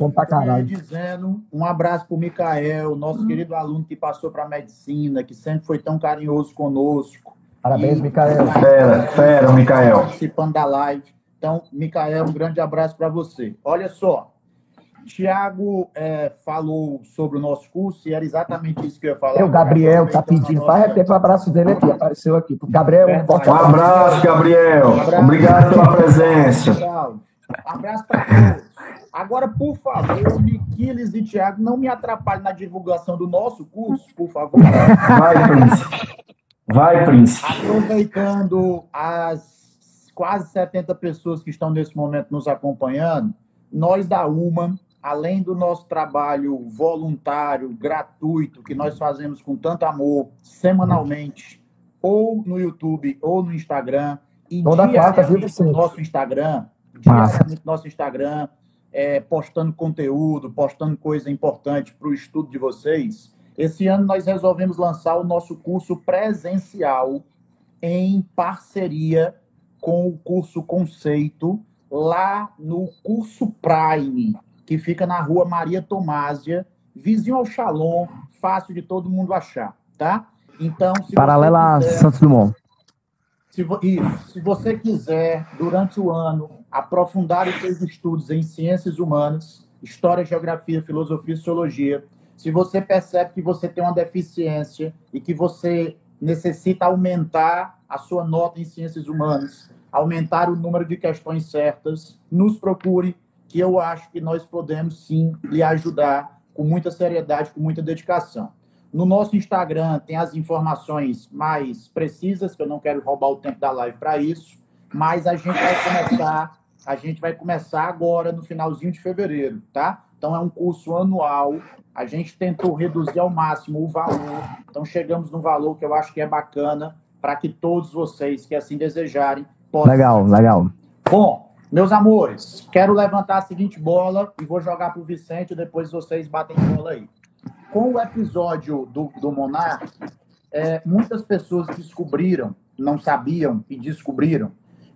dizendo, um abraço para o Micael, nosso hum. querido aluno que passou para a medicina, que sempre foi tão carinhoso conosco. Parabéns, e, Micael. Fera, fera, Micael. Participando da live. Então, Micael, um grande abraço para você. Olha só, Tiago é, falou sobre o nosso curso e era exatamente isso que eu ia falar. O Gabriel está pedindo, faz nossa... tempo o abraço dele aqui, apareceu aqui. Gabriel, um, forte um abraço, Gabriel. Um abraço. Obrigado pela presença. Abraço para todos. Agora, por favor, Miquiles e Tiago, não me atrapalhem na divulgação do nosso curso, por favor. Vai, Príncipe. Vai, Príncipe. Aproveitando as quase 70 pessoas que estão nesse momento nos acompanhando, nós da UMA, além do nosso trabalho voluntário, gratuito, que nós fazemos com tanto amor, semanalmente, ou no YouTube ou no Instagram, e Toda quarta, viu, no nosso Instagram, diariamente no nosso Instagram, é, postando conteúdo, postando coisa importante para o estudo de vocês, esse ano nós resolvemos lançar o nosso curso presencial em parceria com o curso Conceito, lá no curso Prime, que fica na rua Maria Tomásia, vizinho ao Shalom, fácil de todo mundo achar, tá? Então, Paralela quiser, a Santos Dumont. Se, isso, se você quiser, durante o ano, aprofundar os seus estudos em ciências humanas, história, geografia, filosofia e sociologia, se você percebe que você tem uma deficiência e que você necessita aumentar a sua nota em ciências humanas, aumentar o número de questões certas, nos procure, que eu acho que nós podemos sim lhe ajudar com muita seriedade, com muita dedicação. No nosso Instagram tem as informações mais precisas, que eu não quero roubar o tempo da live para isso, mas a gente vai começar a gente vai começar agora no finalzinho de fevereiro, tá? Então é um curso anual. A gente tentou reduzir ao máximo o valor. Então chegamos no valor que eu acho que é bacana para que todos vocês que assim desejarem possam. Legal, legal. Bom, meus amores, quero levantar a seguinte bola e vou jogar para o Vicente, depois vocês batem bola aí. Com o episódio do, do Monark, é, muitas pessoas descobriram, não sabiam e descobriram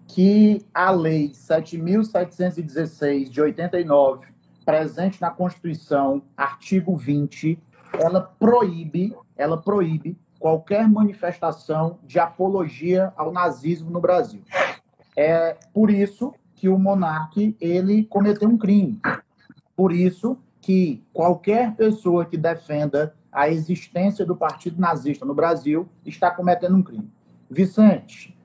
que a Lei 7.716 de 89, presente na Constituição, artigo 20, ela proíbe, ela proíbe qualquer manifestação de apologia ao nazismo no Brasil. É por isso que o monarca ele cometeu um crime. Por isso que qualquer pessoa que defenda a existência do Partido Nazista no Brasil está cometendo um crime. Vicente,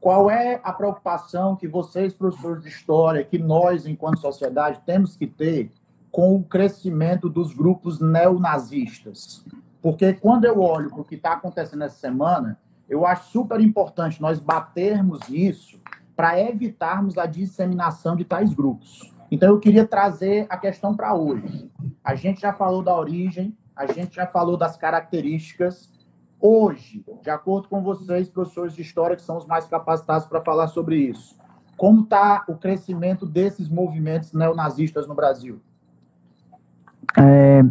qual é a preocupação que vocês, professores de história, que nós, enquanto sociedade, temos que ter com o crescimento dos grupos neonazistas? Porque quando eu olho para o que está acontecendo essa semana, eu acho super importante nós batermos isso para evitarmos a disseminação de tais grupos. Então, eu queria trazer a questão para hoje. A gente já falou da origem, a gente já falou das características. Hoje, de acordo com vocês, professores de história, que são os mais capacitados para falar sobre isso, como está o crescimento desses movimentos neonazistas no Brasil? É,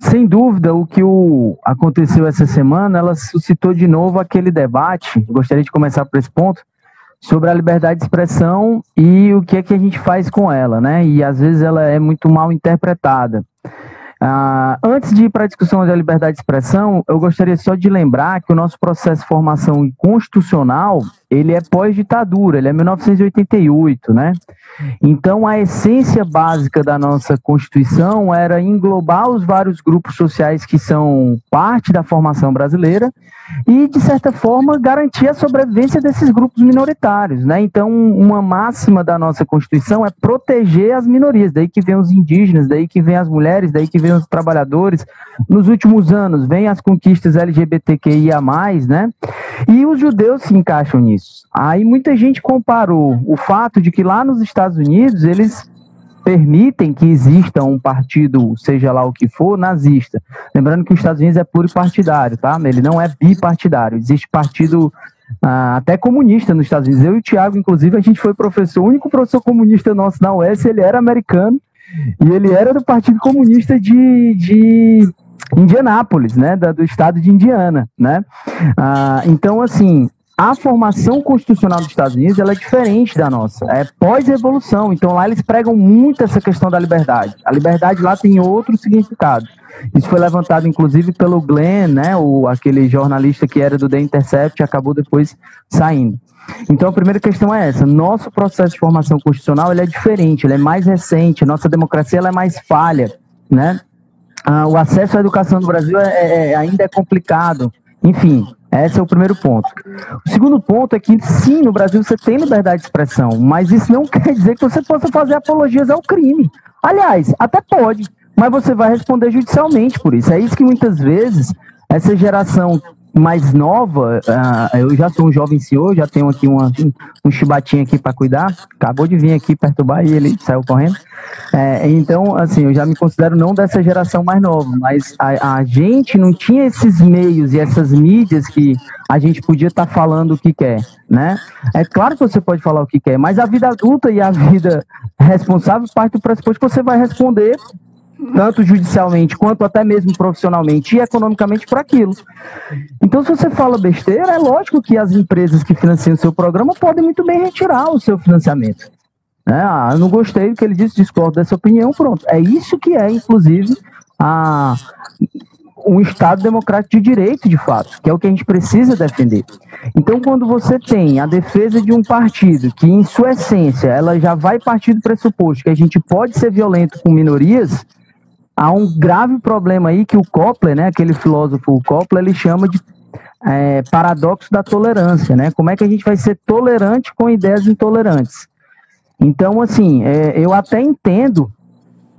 sem dúvida, o que o, aconteceu essa semana, ela suscitou de novo aquele debate, gostaria de começar por esse ponto, sobre a liberdade de expressão e o que é que a gente faz com ela, né? E às vezes ela é muito mal interpretada. Ah, antes de ir para a discussão da liberdade de expressão, eu gostaria só de lembrar que o nosso processo de formação constitucional, ele é pós-ditadura, ele é 1988, né? Então, a essência básica da nossa Constituição era englobar os vários grupos sociais que são parte da formação brasileira e, de certa forma, garantir a sobrevivência desses grupos minoritários, né? Então, uma máxima da nossa Constituição é proteger as minorias, daí que vem os indígenas, daí que vem as mulheres, daí que vem os trabalhadores. Nos últimos anos, vem as conquistas LGBTQIA+, né? E os judeus se encaixam nisso. Aí muita gente comparou o fato de que lá nos Estados Unidos eles permitem que exista um partido, seja lá o que for, nazista. Lembrando que os Estados Unidos é pluripartidário, tá? Ele não é bipartidário. Existe partido ah, até comunista nos Estados Unidos. Eu e o Tiago, inclusive, a gente foi professor, o único professor comunista nosso na UES, ele era americano e ele era do Partido Comunista de, de Indianápolis, né? Da, do estado de Indiana, né? Ah, então, assim, a formação constitucional dos Estados Unidos é diferente da nossa, é pós-evolução. Então lá eles pregam muito essa questão da liberdade. A liberdade lá tem outro significado. Isso foi levantado inclusive pelo Glenn, né, o, aquele jornalista que era do The Intercept e acabou depois saindo. Então a primeira questão é essa: nosso processo de formação constitucional ele é diferente, ele é mais recente, nossa democracia ela é mais falha, né? Ah, o acesso à educação no Brasil é, é, é ainda é complicado. Enfim, esse é o primeiro ponto. O segundo ponto é que, sim, no Brasil você tem liberdade de expressão, mas isso não quer dizer que você possa fazer apologias ao crime. Aliás, até pode, mas você vai responder judicialmente por isso. É isso que muitas vezes essa geração mais nova, uh, eu já sou um jovem senhor, já tenho aqui uma, um chibatinho aqui para cuidar, acabou de vir aqui perturbar e ele saiu correndo. É, então, assim, eu já me considero não dessa geração mais nova, mas a, a gente não tinha esses meios e essas mídias que a gente podia estar tá falando o que quer, né? É claro que você pode falar o que quer, mas a vida adulta e a vida responsável parte do pressuposto que você vai responder tanto judicialmente quanto até mesmo profissionalmente e economicamente por aquilo. Então, se você fala besteira, é lógico que as empresas que financiam o seu programa podem muito bem retirar o seu financiamento. É, ah, eu não gostei do que ele disse, discordo dessa opinião, pronto. É isso que é, inclusive, a, um Estado democrático de direito, de fato, que é o que a gente precisa defender. Então, quando você tem a defesa de um partido que, em sua essência, ela já vai partir do pressuposto que a gente pode ser violento com minorias, há um grave problema aí que o Koppler, né, aquele filósofo Koppler, ele chama de é, paradoxo da tolerância, né? Como é que a gente vai ser tolerante com ideias intolerantes? Então, assim, é, eu até entendo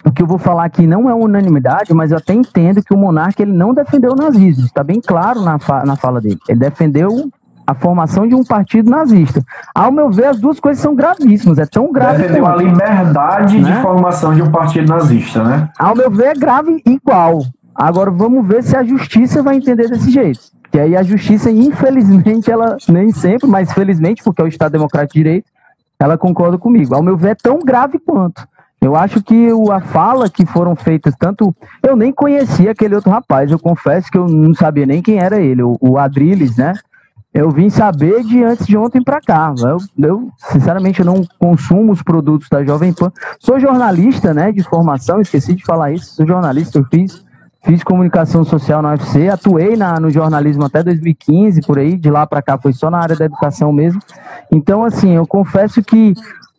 o que eu vou falar aqui não é unanimidade, mas eu até entendo que o monarca ele não defendeu o nazismo, está bem claro na, fa na fala dele. Ele defendeu a formação de um partido nazista. Ao meu ver, as duas coisas são gravíssimas. É tão grave. Defendeu a liberdade né? de formação de um partido nazista, né? Ao meu ver, é grave igual. Agora vamos ver se a justiça vai entender desse jeito. Que aí a justiça, infelizmente, ela nem sempre, mas felizmente, porque é o Estado Democrático de Direito, ela concorda comigo. Ao meu ver, é tão grave quanto. Eu acho que a fala que foram feitas, tanto. Eu nem conhecia aquele outro rapaz, eu confesso que eu não sabia nem quem era ele, o, o Adriles, né? Eu vim saber de antes de ontem para cá. Eu, eu, sinceramente, não consumo os produtos da Jovem Pan. Sou jornalista, né, de formação, esqueci de falar isso. Sou jornalista, eu fiz, fiz comunicação social na UFC, atuei na, no jornalismo até 2015, por aí, de lá para cá foi só na área da educação mesmo. Então, assim, eu confesso que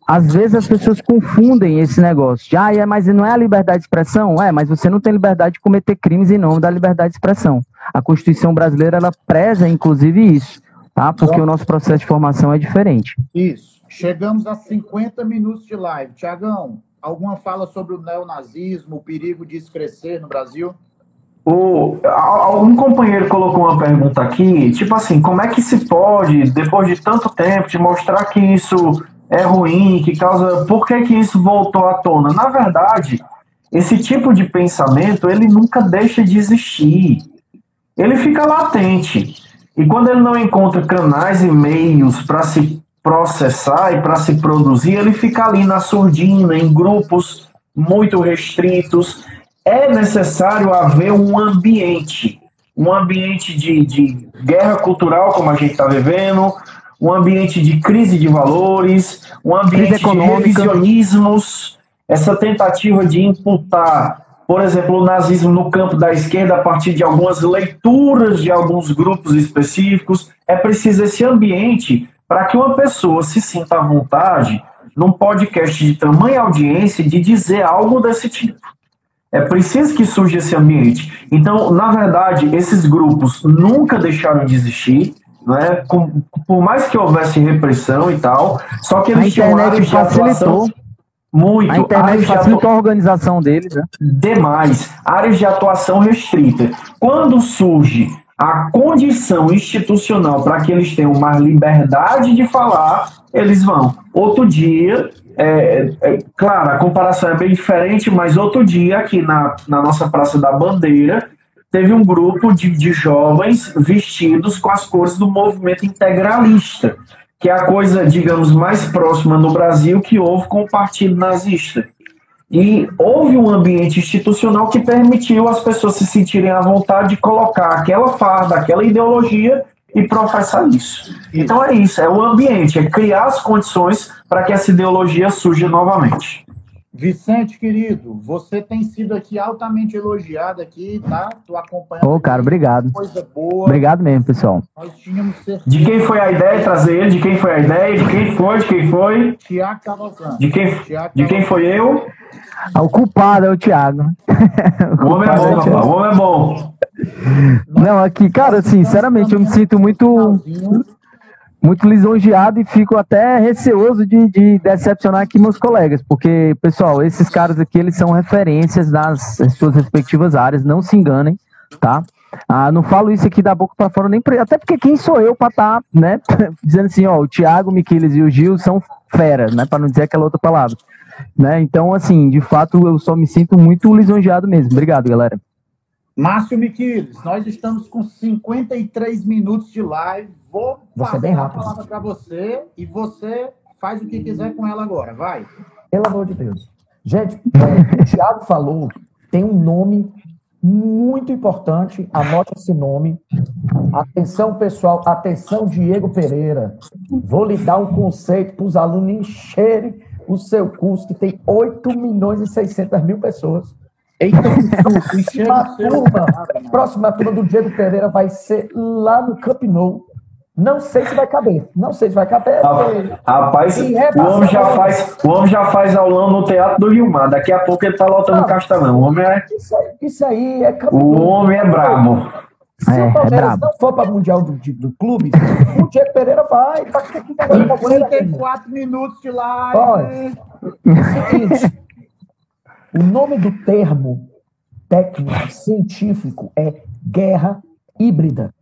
às vezes as pessoas confundem esse negócio. Ah, é, mas não é a liberdade de expressão? É, mas você não tem liberdade de cometer crimes em nome da liberdade de expressão. A Constituição brasileira, ela preza, inclusive, isso tá? Porque o nosso processo de formação é diferente. Isso. Chegamos a 50 minutos de live. Tiagão, alguma fala sobre o neonazismo, o perigo disso crescer no Brasil? O, algum companheiro colocou uma pergunta aqui, tipo assim, como é que se pode, depois de tanto tempo, de mostrar que isso é ruim, que causa. Por que, que isso voltou à tona? Na verdade, esse tipo de pensamento ele nunca deixa de existir. Ele fica latente. E quando ele não encontra canais e meios para se processar e para se produzir, ele fica ali na surdina, em grupos muito restritos. É necessário haver um ambiente, um ambiente de, de guerra cultural, como a gente está vivendo, um ambiente de crise de valores, um ambiente de revisionismos, essa tentativa de imputar por exemplo, o nazismo no campo da esquerda a partir de algumas leituras de alguns grupos específicos. É preciso esse ambiente para que uma pessoa se sinta à vontade num podcast de tamanha audiência de dizer algo desse tipo. É preciso que surja esse ambiente. Então, na verdade, esses grupos nunca deixaram de existir, né? Com, por mais que houvesse repressão e tal, só que eles tinham áreas de atuação muito. A internet facilita a organização deles, né? Demais. Áreas de atuação restrita. Quando surge a condição institucional para que eles tenham mais liberdade de falar, eles vão. Outro dia, é, é, claro, a comparação é bem diferente, mas outro dia, aqui na, na nossa Praça da Bandeira, teve um grupo de, de jovens vestidos com as cores do movimento integralista que é a coisa, digamos, mais próxima no Brasil que houve com o Partido Nazista. E houve um ambiente institucional que permitiu as pessoas se sentirem à vontade de colocar aquela farda, aquela ideologia e professar isso. Então é isso, é o ambiente, é criar as condições para que essa ideologia surja novamente. Vicente, querido, você tem sido aqui altamente elogiado aqui, tá? Tô acompanhando. Ô, cara, obrigado. Coisa boa. Obrigado mesmo, pessoal. Nós tínhamos certeza. De quem foi a ideia de trazer ele? De quem foi a ideia? De quem foi? De quem foi? Tiago Cavalcante. De quem, Thiago de quem foi eu? Ah, o culpado é o Thiago. o, o homem é bom, é rapaz. O homem é bom. Não, aqui, cara, sinceramente, eu me sinto muito muito lisonjeado e fico até receoso de, de, decepcionar aqui meus colegas, porque, pessoal, esses caras aqui, eles são referências nas suas respectivas áreas, não se enganem, tá? Ah, não falo isso aqui da boca para fora nem pra, até porque quem sou eu para estar, tá, né, dizendo assim, ó, o Thiago, o Miquiles e o Gil são fera, né, para não dizer aquela outra palavra, né? Então, assim, de fato, eu só me sinto muito lisonjeado mesmo. Obrigado, galera. Márcio Miquiles, nós estamos com 53 minutos de live. Vou você passar a palavra para você e você faz o que quiser com ela agora. Vai. Pelo amor de Deus. Gente, é, o Thiago falou, tem um nome muito importante, anote esse nome. Atenção, pessoal, atenção, Diego Pereira. Vou lhe dar um conceito para os alunos encherem o seu curso, que tem 8 milhões e 600 mil pessoas. Eita, próxima turma, próxima turma do Diego Pereira vai ser lá no Camp Nou. Não sei se vai caber. Não sei se vai caber. Rapaz, o homem, já faz, o homem já faz aulão no Teatro do Rio Mar. Daqui a pouco ele tá lotando o Castelão. O homem é. Isso aí, isso aí é Camp O homem é brabo. Se é, o Palmeiras é não for para o Mundial do, do clube, o Diego Pereira vai. Tá, que, que, que, tem quatro minutos de live. Olha, seguinte, o nome do termo técnico, científico, é guerra híbrida.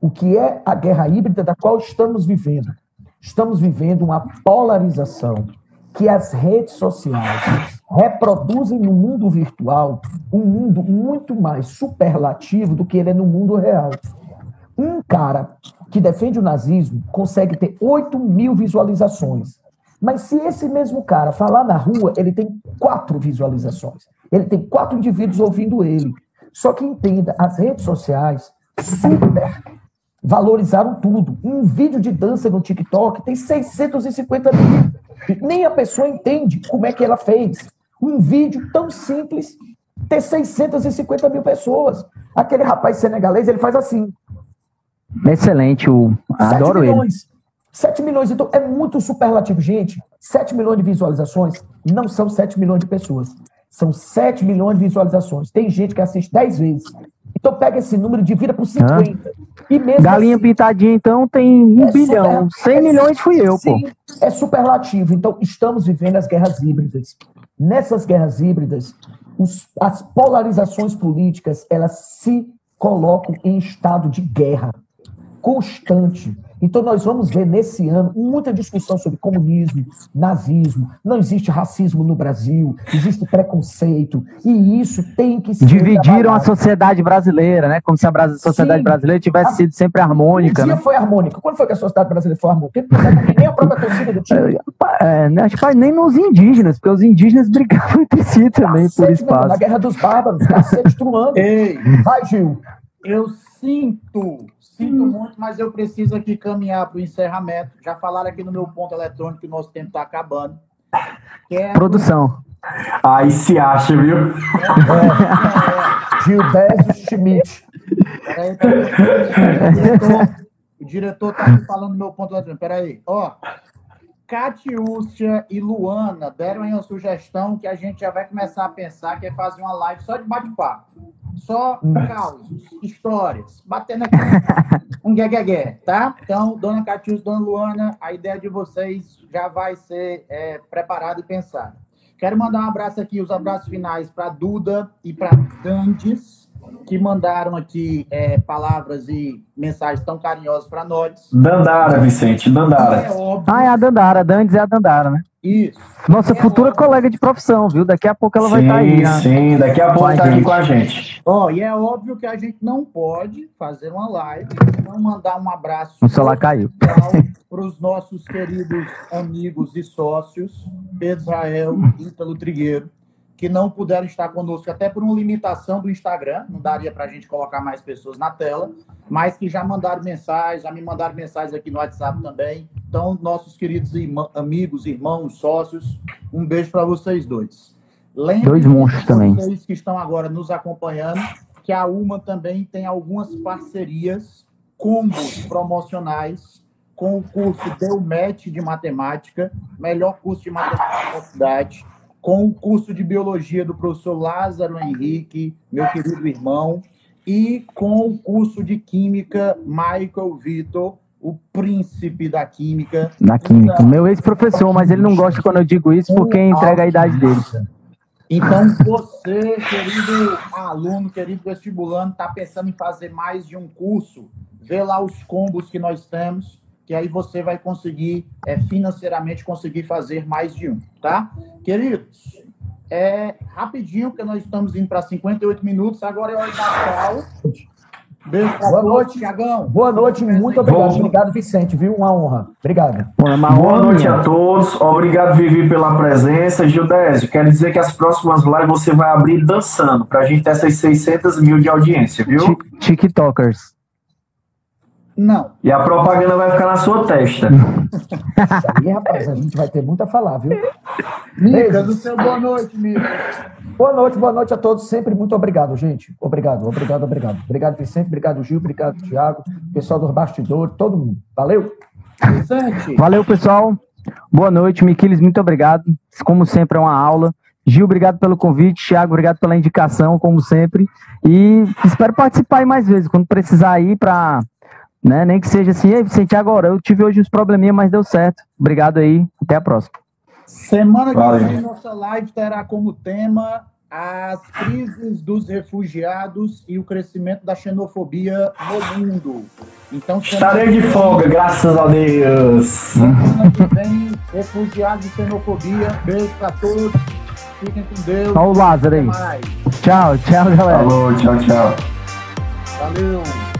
O que é a guerra híbrida da qual estamos vivendo? Estamos vivendo uma polarização que as redes sociais reproduzem no mundo virtual um mundo muito mais superlativo do que ele é no mundo real. Um cara que defende o nazismo consegue ter 8 mil visualizações. Mas se esse mesmo cara falar na rua, ele tem quatro visualizações. Ele tem quatro indivíduos ouvindo ele. Só que entenda, as redes sociais super valorizaram tudo. Um vídeo de dança no TikTok tem 650 mil. Nem a pessoa entende como é que ela fez. Um vídeo tão simples ter 650 mil pessoas. Aquele rapaz senegalês, ele faz assim. Excelente, o... adoro milhões, ele. 7 milhões, então é muito superlativo. Gente, 7 milhões de visualizações não são 7 milhões de pessoas. São 7 milhões de visualizações. Tem gente que assiste 10 vezes. Então pega esse número de vira por 50. E mesmo Galinha assim, pintadinha, então, tem um é bilhão. Super, 100 é, milhões fui eu, sim, pô. É superlativo. Então, estamos vivendo as guerras híbridas. Nessas guerras híbridas, os, as polarizações políticas, elas se colocam em estado de guerra constante. Então, nós vamos ver nesse ano muita discussão sobre comunismo, nazismo. Não existe racismo no Brasil, existe preconceito. E isso tem que ser. Dividiram trabalhado. a sociedade brasileira, né? Como se a sociedade Sim. brasileira tivesse a... sido sempre harmônica. Um dia né? foi harmônica. Quando foi que a sociedade brasileira foi harmônica? Nem a própria torcida do time. É, né? acho que nem nos indígenas, porque os indígenas brigavam entre si também cacete, por espaço. Na Guerra dos Bárbaros, cacete truando. Ei, Vai, Gil. Eu sinto Sinto hum. muito, mas eu preciso aqui caminhar para o encerramento. Já falaram aqui no meu ponto eletrônico que o nosso tempo está acabando. Quero... Produção. Aí se acha, viu? É, é, Gildésio Schmidt. Peraí, peraí. O diretor está aqui falando no meu ponto eletrônico. Peraí. Ó, Catiúcia e Luana deram aí uma sugestão que a gente já vai começar a pensar que é fazer uma live só de bate-papo. Só causos, histórias, batendo aqui um gué, tá? Então, dona Catiúcia, dona Luana, a ideia de vocês já vai ser é, preparada e pensada. Quero mandar um abraço aqui, os abraços finais para Duda e para Dandes que mandaram aqui é, palavras e mensagens tão carinhosas para nós. Dandara, Vicente, Dandara. É ah, é a Dandara, Dandes é a Dandara, né? Isso. Nossa é futura óbvio. colega de profissão, viu? Daqui a pouco ela sim, vai estar tá aí. Né? Sim, daqui a pouco está aqui com a gente. Ó, oh, e é óbvio que a gente não pode fazer uma live, não mandar um abraço. O celular caiu. Para os nossos queridos amigos e sócios, Pedro Israel e Ítalo Trigueiro que não puderam estar conosco, até por uma limitação do Instagram, não daria para a gente colocar mais pessoas na tela, mas que já mandaram mensagens, já me mandaram mensagens aqui no WhatsApp também. Então, nossos queridos irmão, amigos, irmãos, sócios, um beijo para vocês dois. Lembre dois monstros também. Vocês que estão agora nos acompanhando, que a UMA também tem algumas parcerias, combos promocionais com o curso Delmet de Matemática, melhor curso de matemática da cidade com o curso de biologia do professor Lázaro Henrique, meu querido irmão, e com o curso de química Michael Vitor, o príncipe da química. Da química. Então, meu ex-professor, mas ele não gosta quando eu digo isso porque entrega a idade dele. Então, você, querido aluno, querido vestibulando, está pensando em fazer mais de um curso, vê lá os combos que nós temos que aí você vai conseguir é, financeiramente conseguir fazer mais de um, tá? Queridos, é rapidinho, porque nós estamos indo para 58 minutos, agora é hora da tchau. Beijo Boa noite, Tiagão. Boa noite, muito obrigado. Obrigado, Vicente, viu? Uma honra. Obrigado. Boa noite a todos. Obrigado, Vivi, pela presença. Gildésio, quero dizer que as próximas lives você vai abrir dançando, para a gente ter essas 600 mil de audiência, viu? TikTokers. Não. E a propaganda vai ficar na sua testa. aí, rapaz, a gente vai ter muito a falar, viu? Micas, o seu boa noite, Micas. Boa noite, boa noite a todos. Sempre muito obrigado, gente. Obrigado, obrigado, obrigado. Obrigado, Vicente. Obrigado, Gil. Obrigado, Tiago. Pessoal dos bastidores, todo mundo. Valeu. Vicente. Valeu, pessoal. Boa noite, Miquiles. Muito obrigado. Como sempre, é uma aula. Gil, obrigado pelo convite. Tiago, obrigado pela indicação, como sempre. E espero participar aí mais vezes, quando precisar ir para né? Nem que seja assim, Ei, Vicente, agora eu tive hoje uns probleminha, mas deu certo. Obrigado aí, até a próxima. Semana que vem, nossa live terá como tema as crises dos refugiados e o crescimento da xenofobia no mundo. Então, Estarei de folga, graças a Deus. Semana que vem, refugiados e xenofobia. Beijo para todos. Fiquem com Deus. Olha o Lázaro aí. Tchau, tchau, galera. Falou, tchau, tchau. Valeu.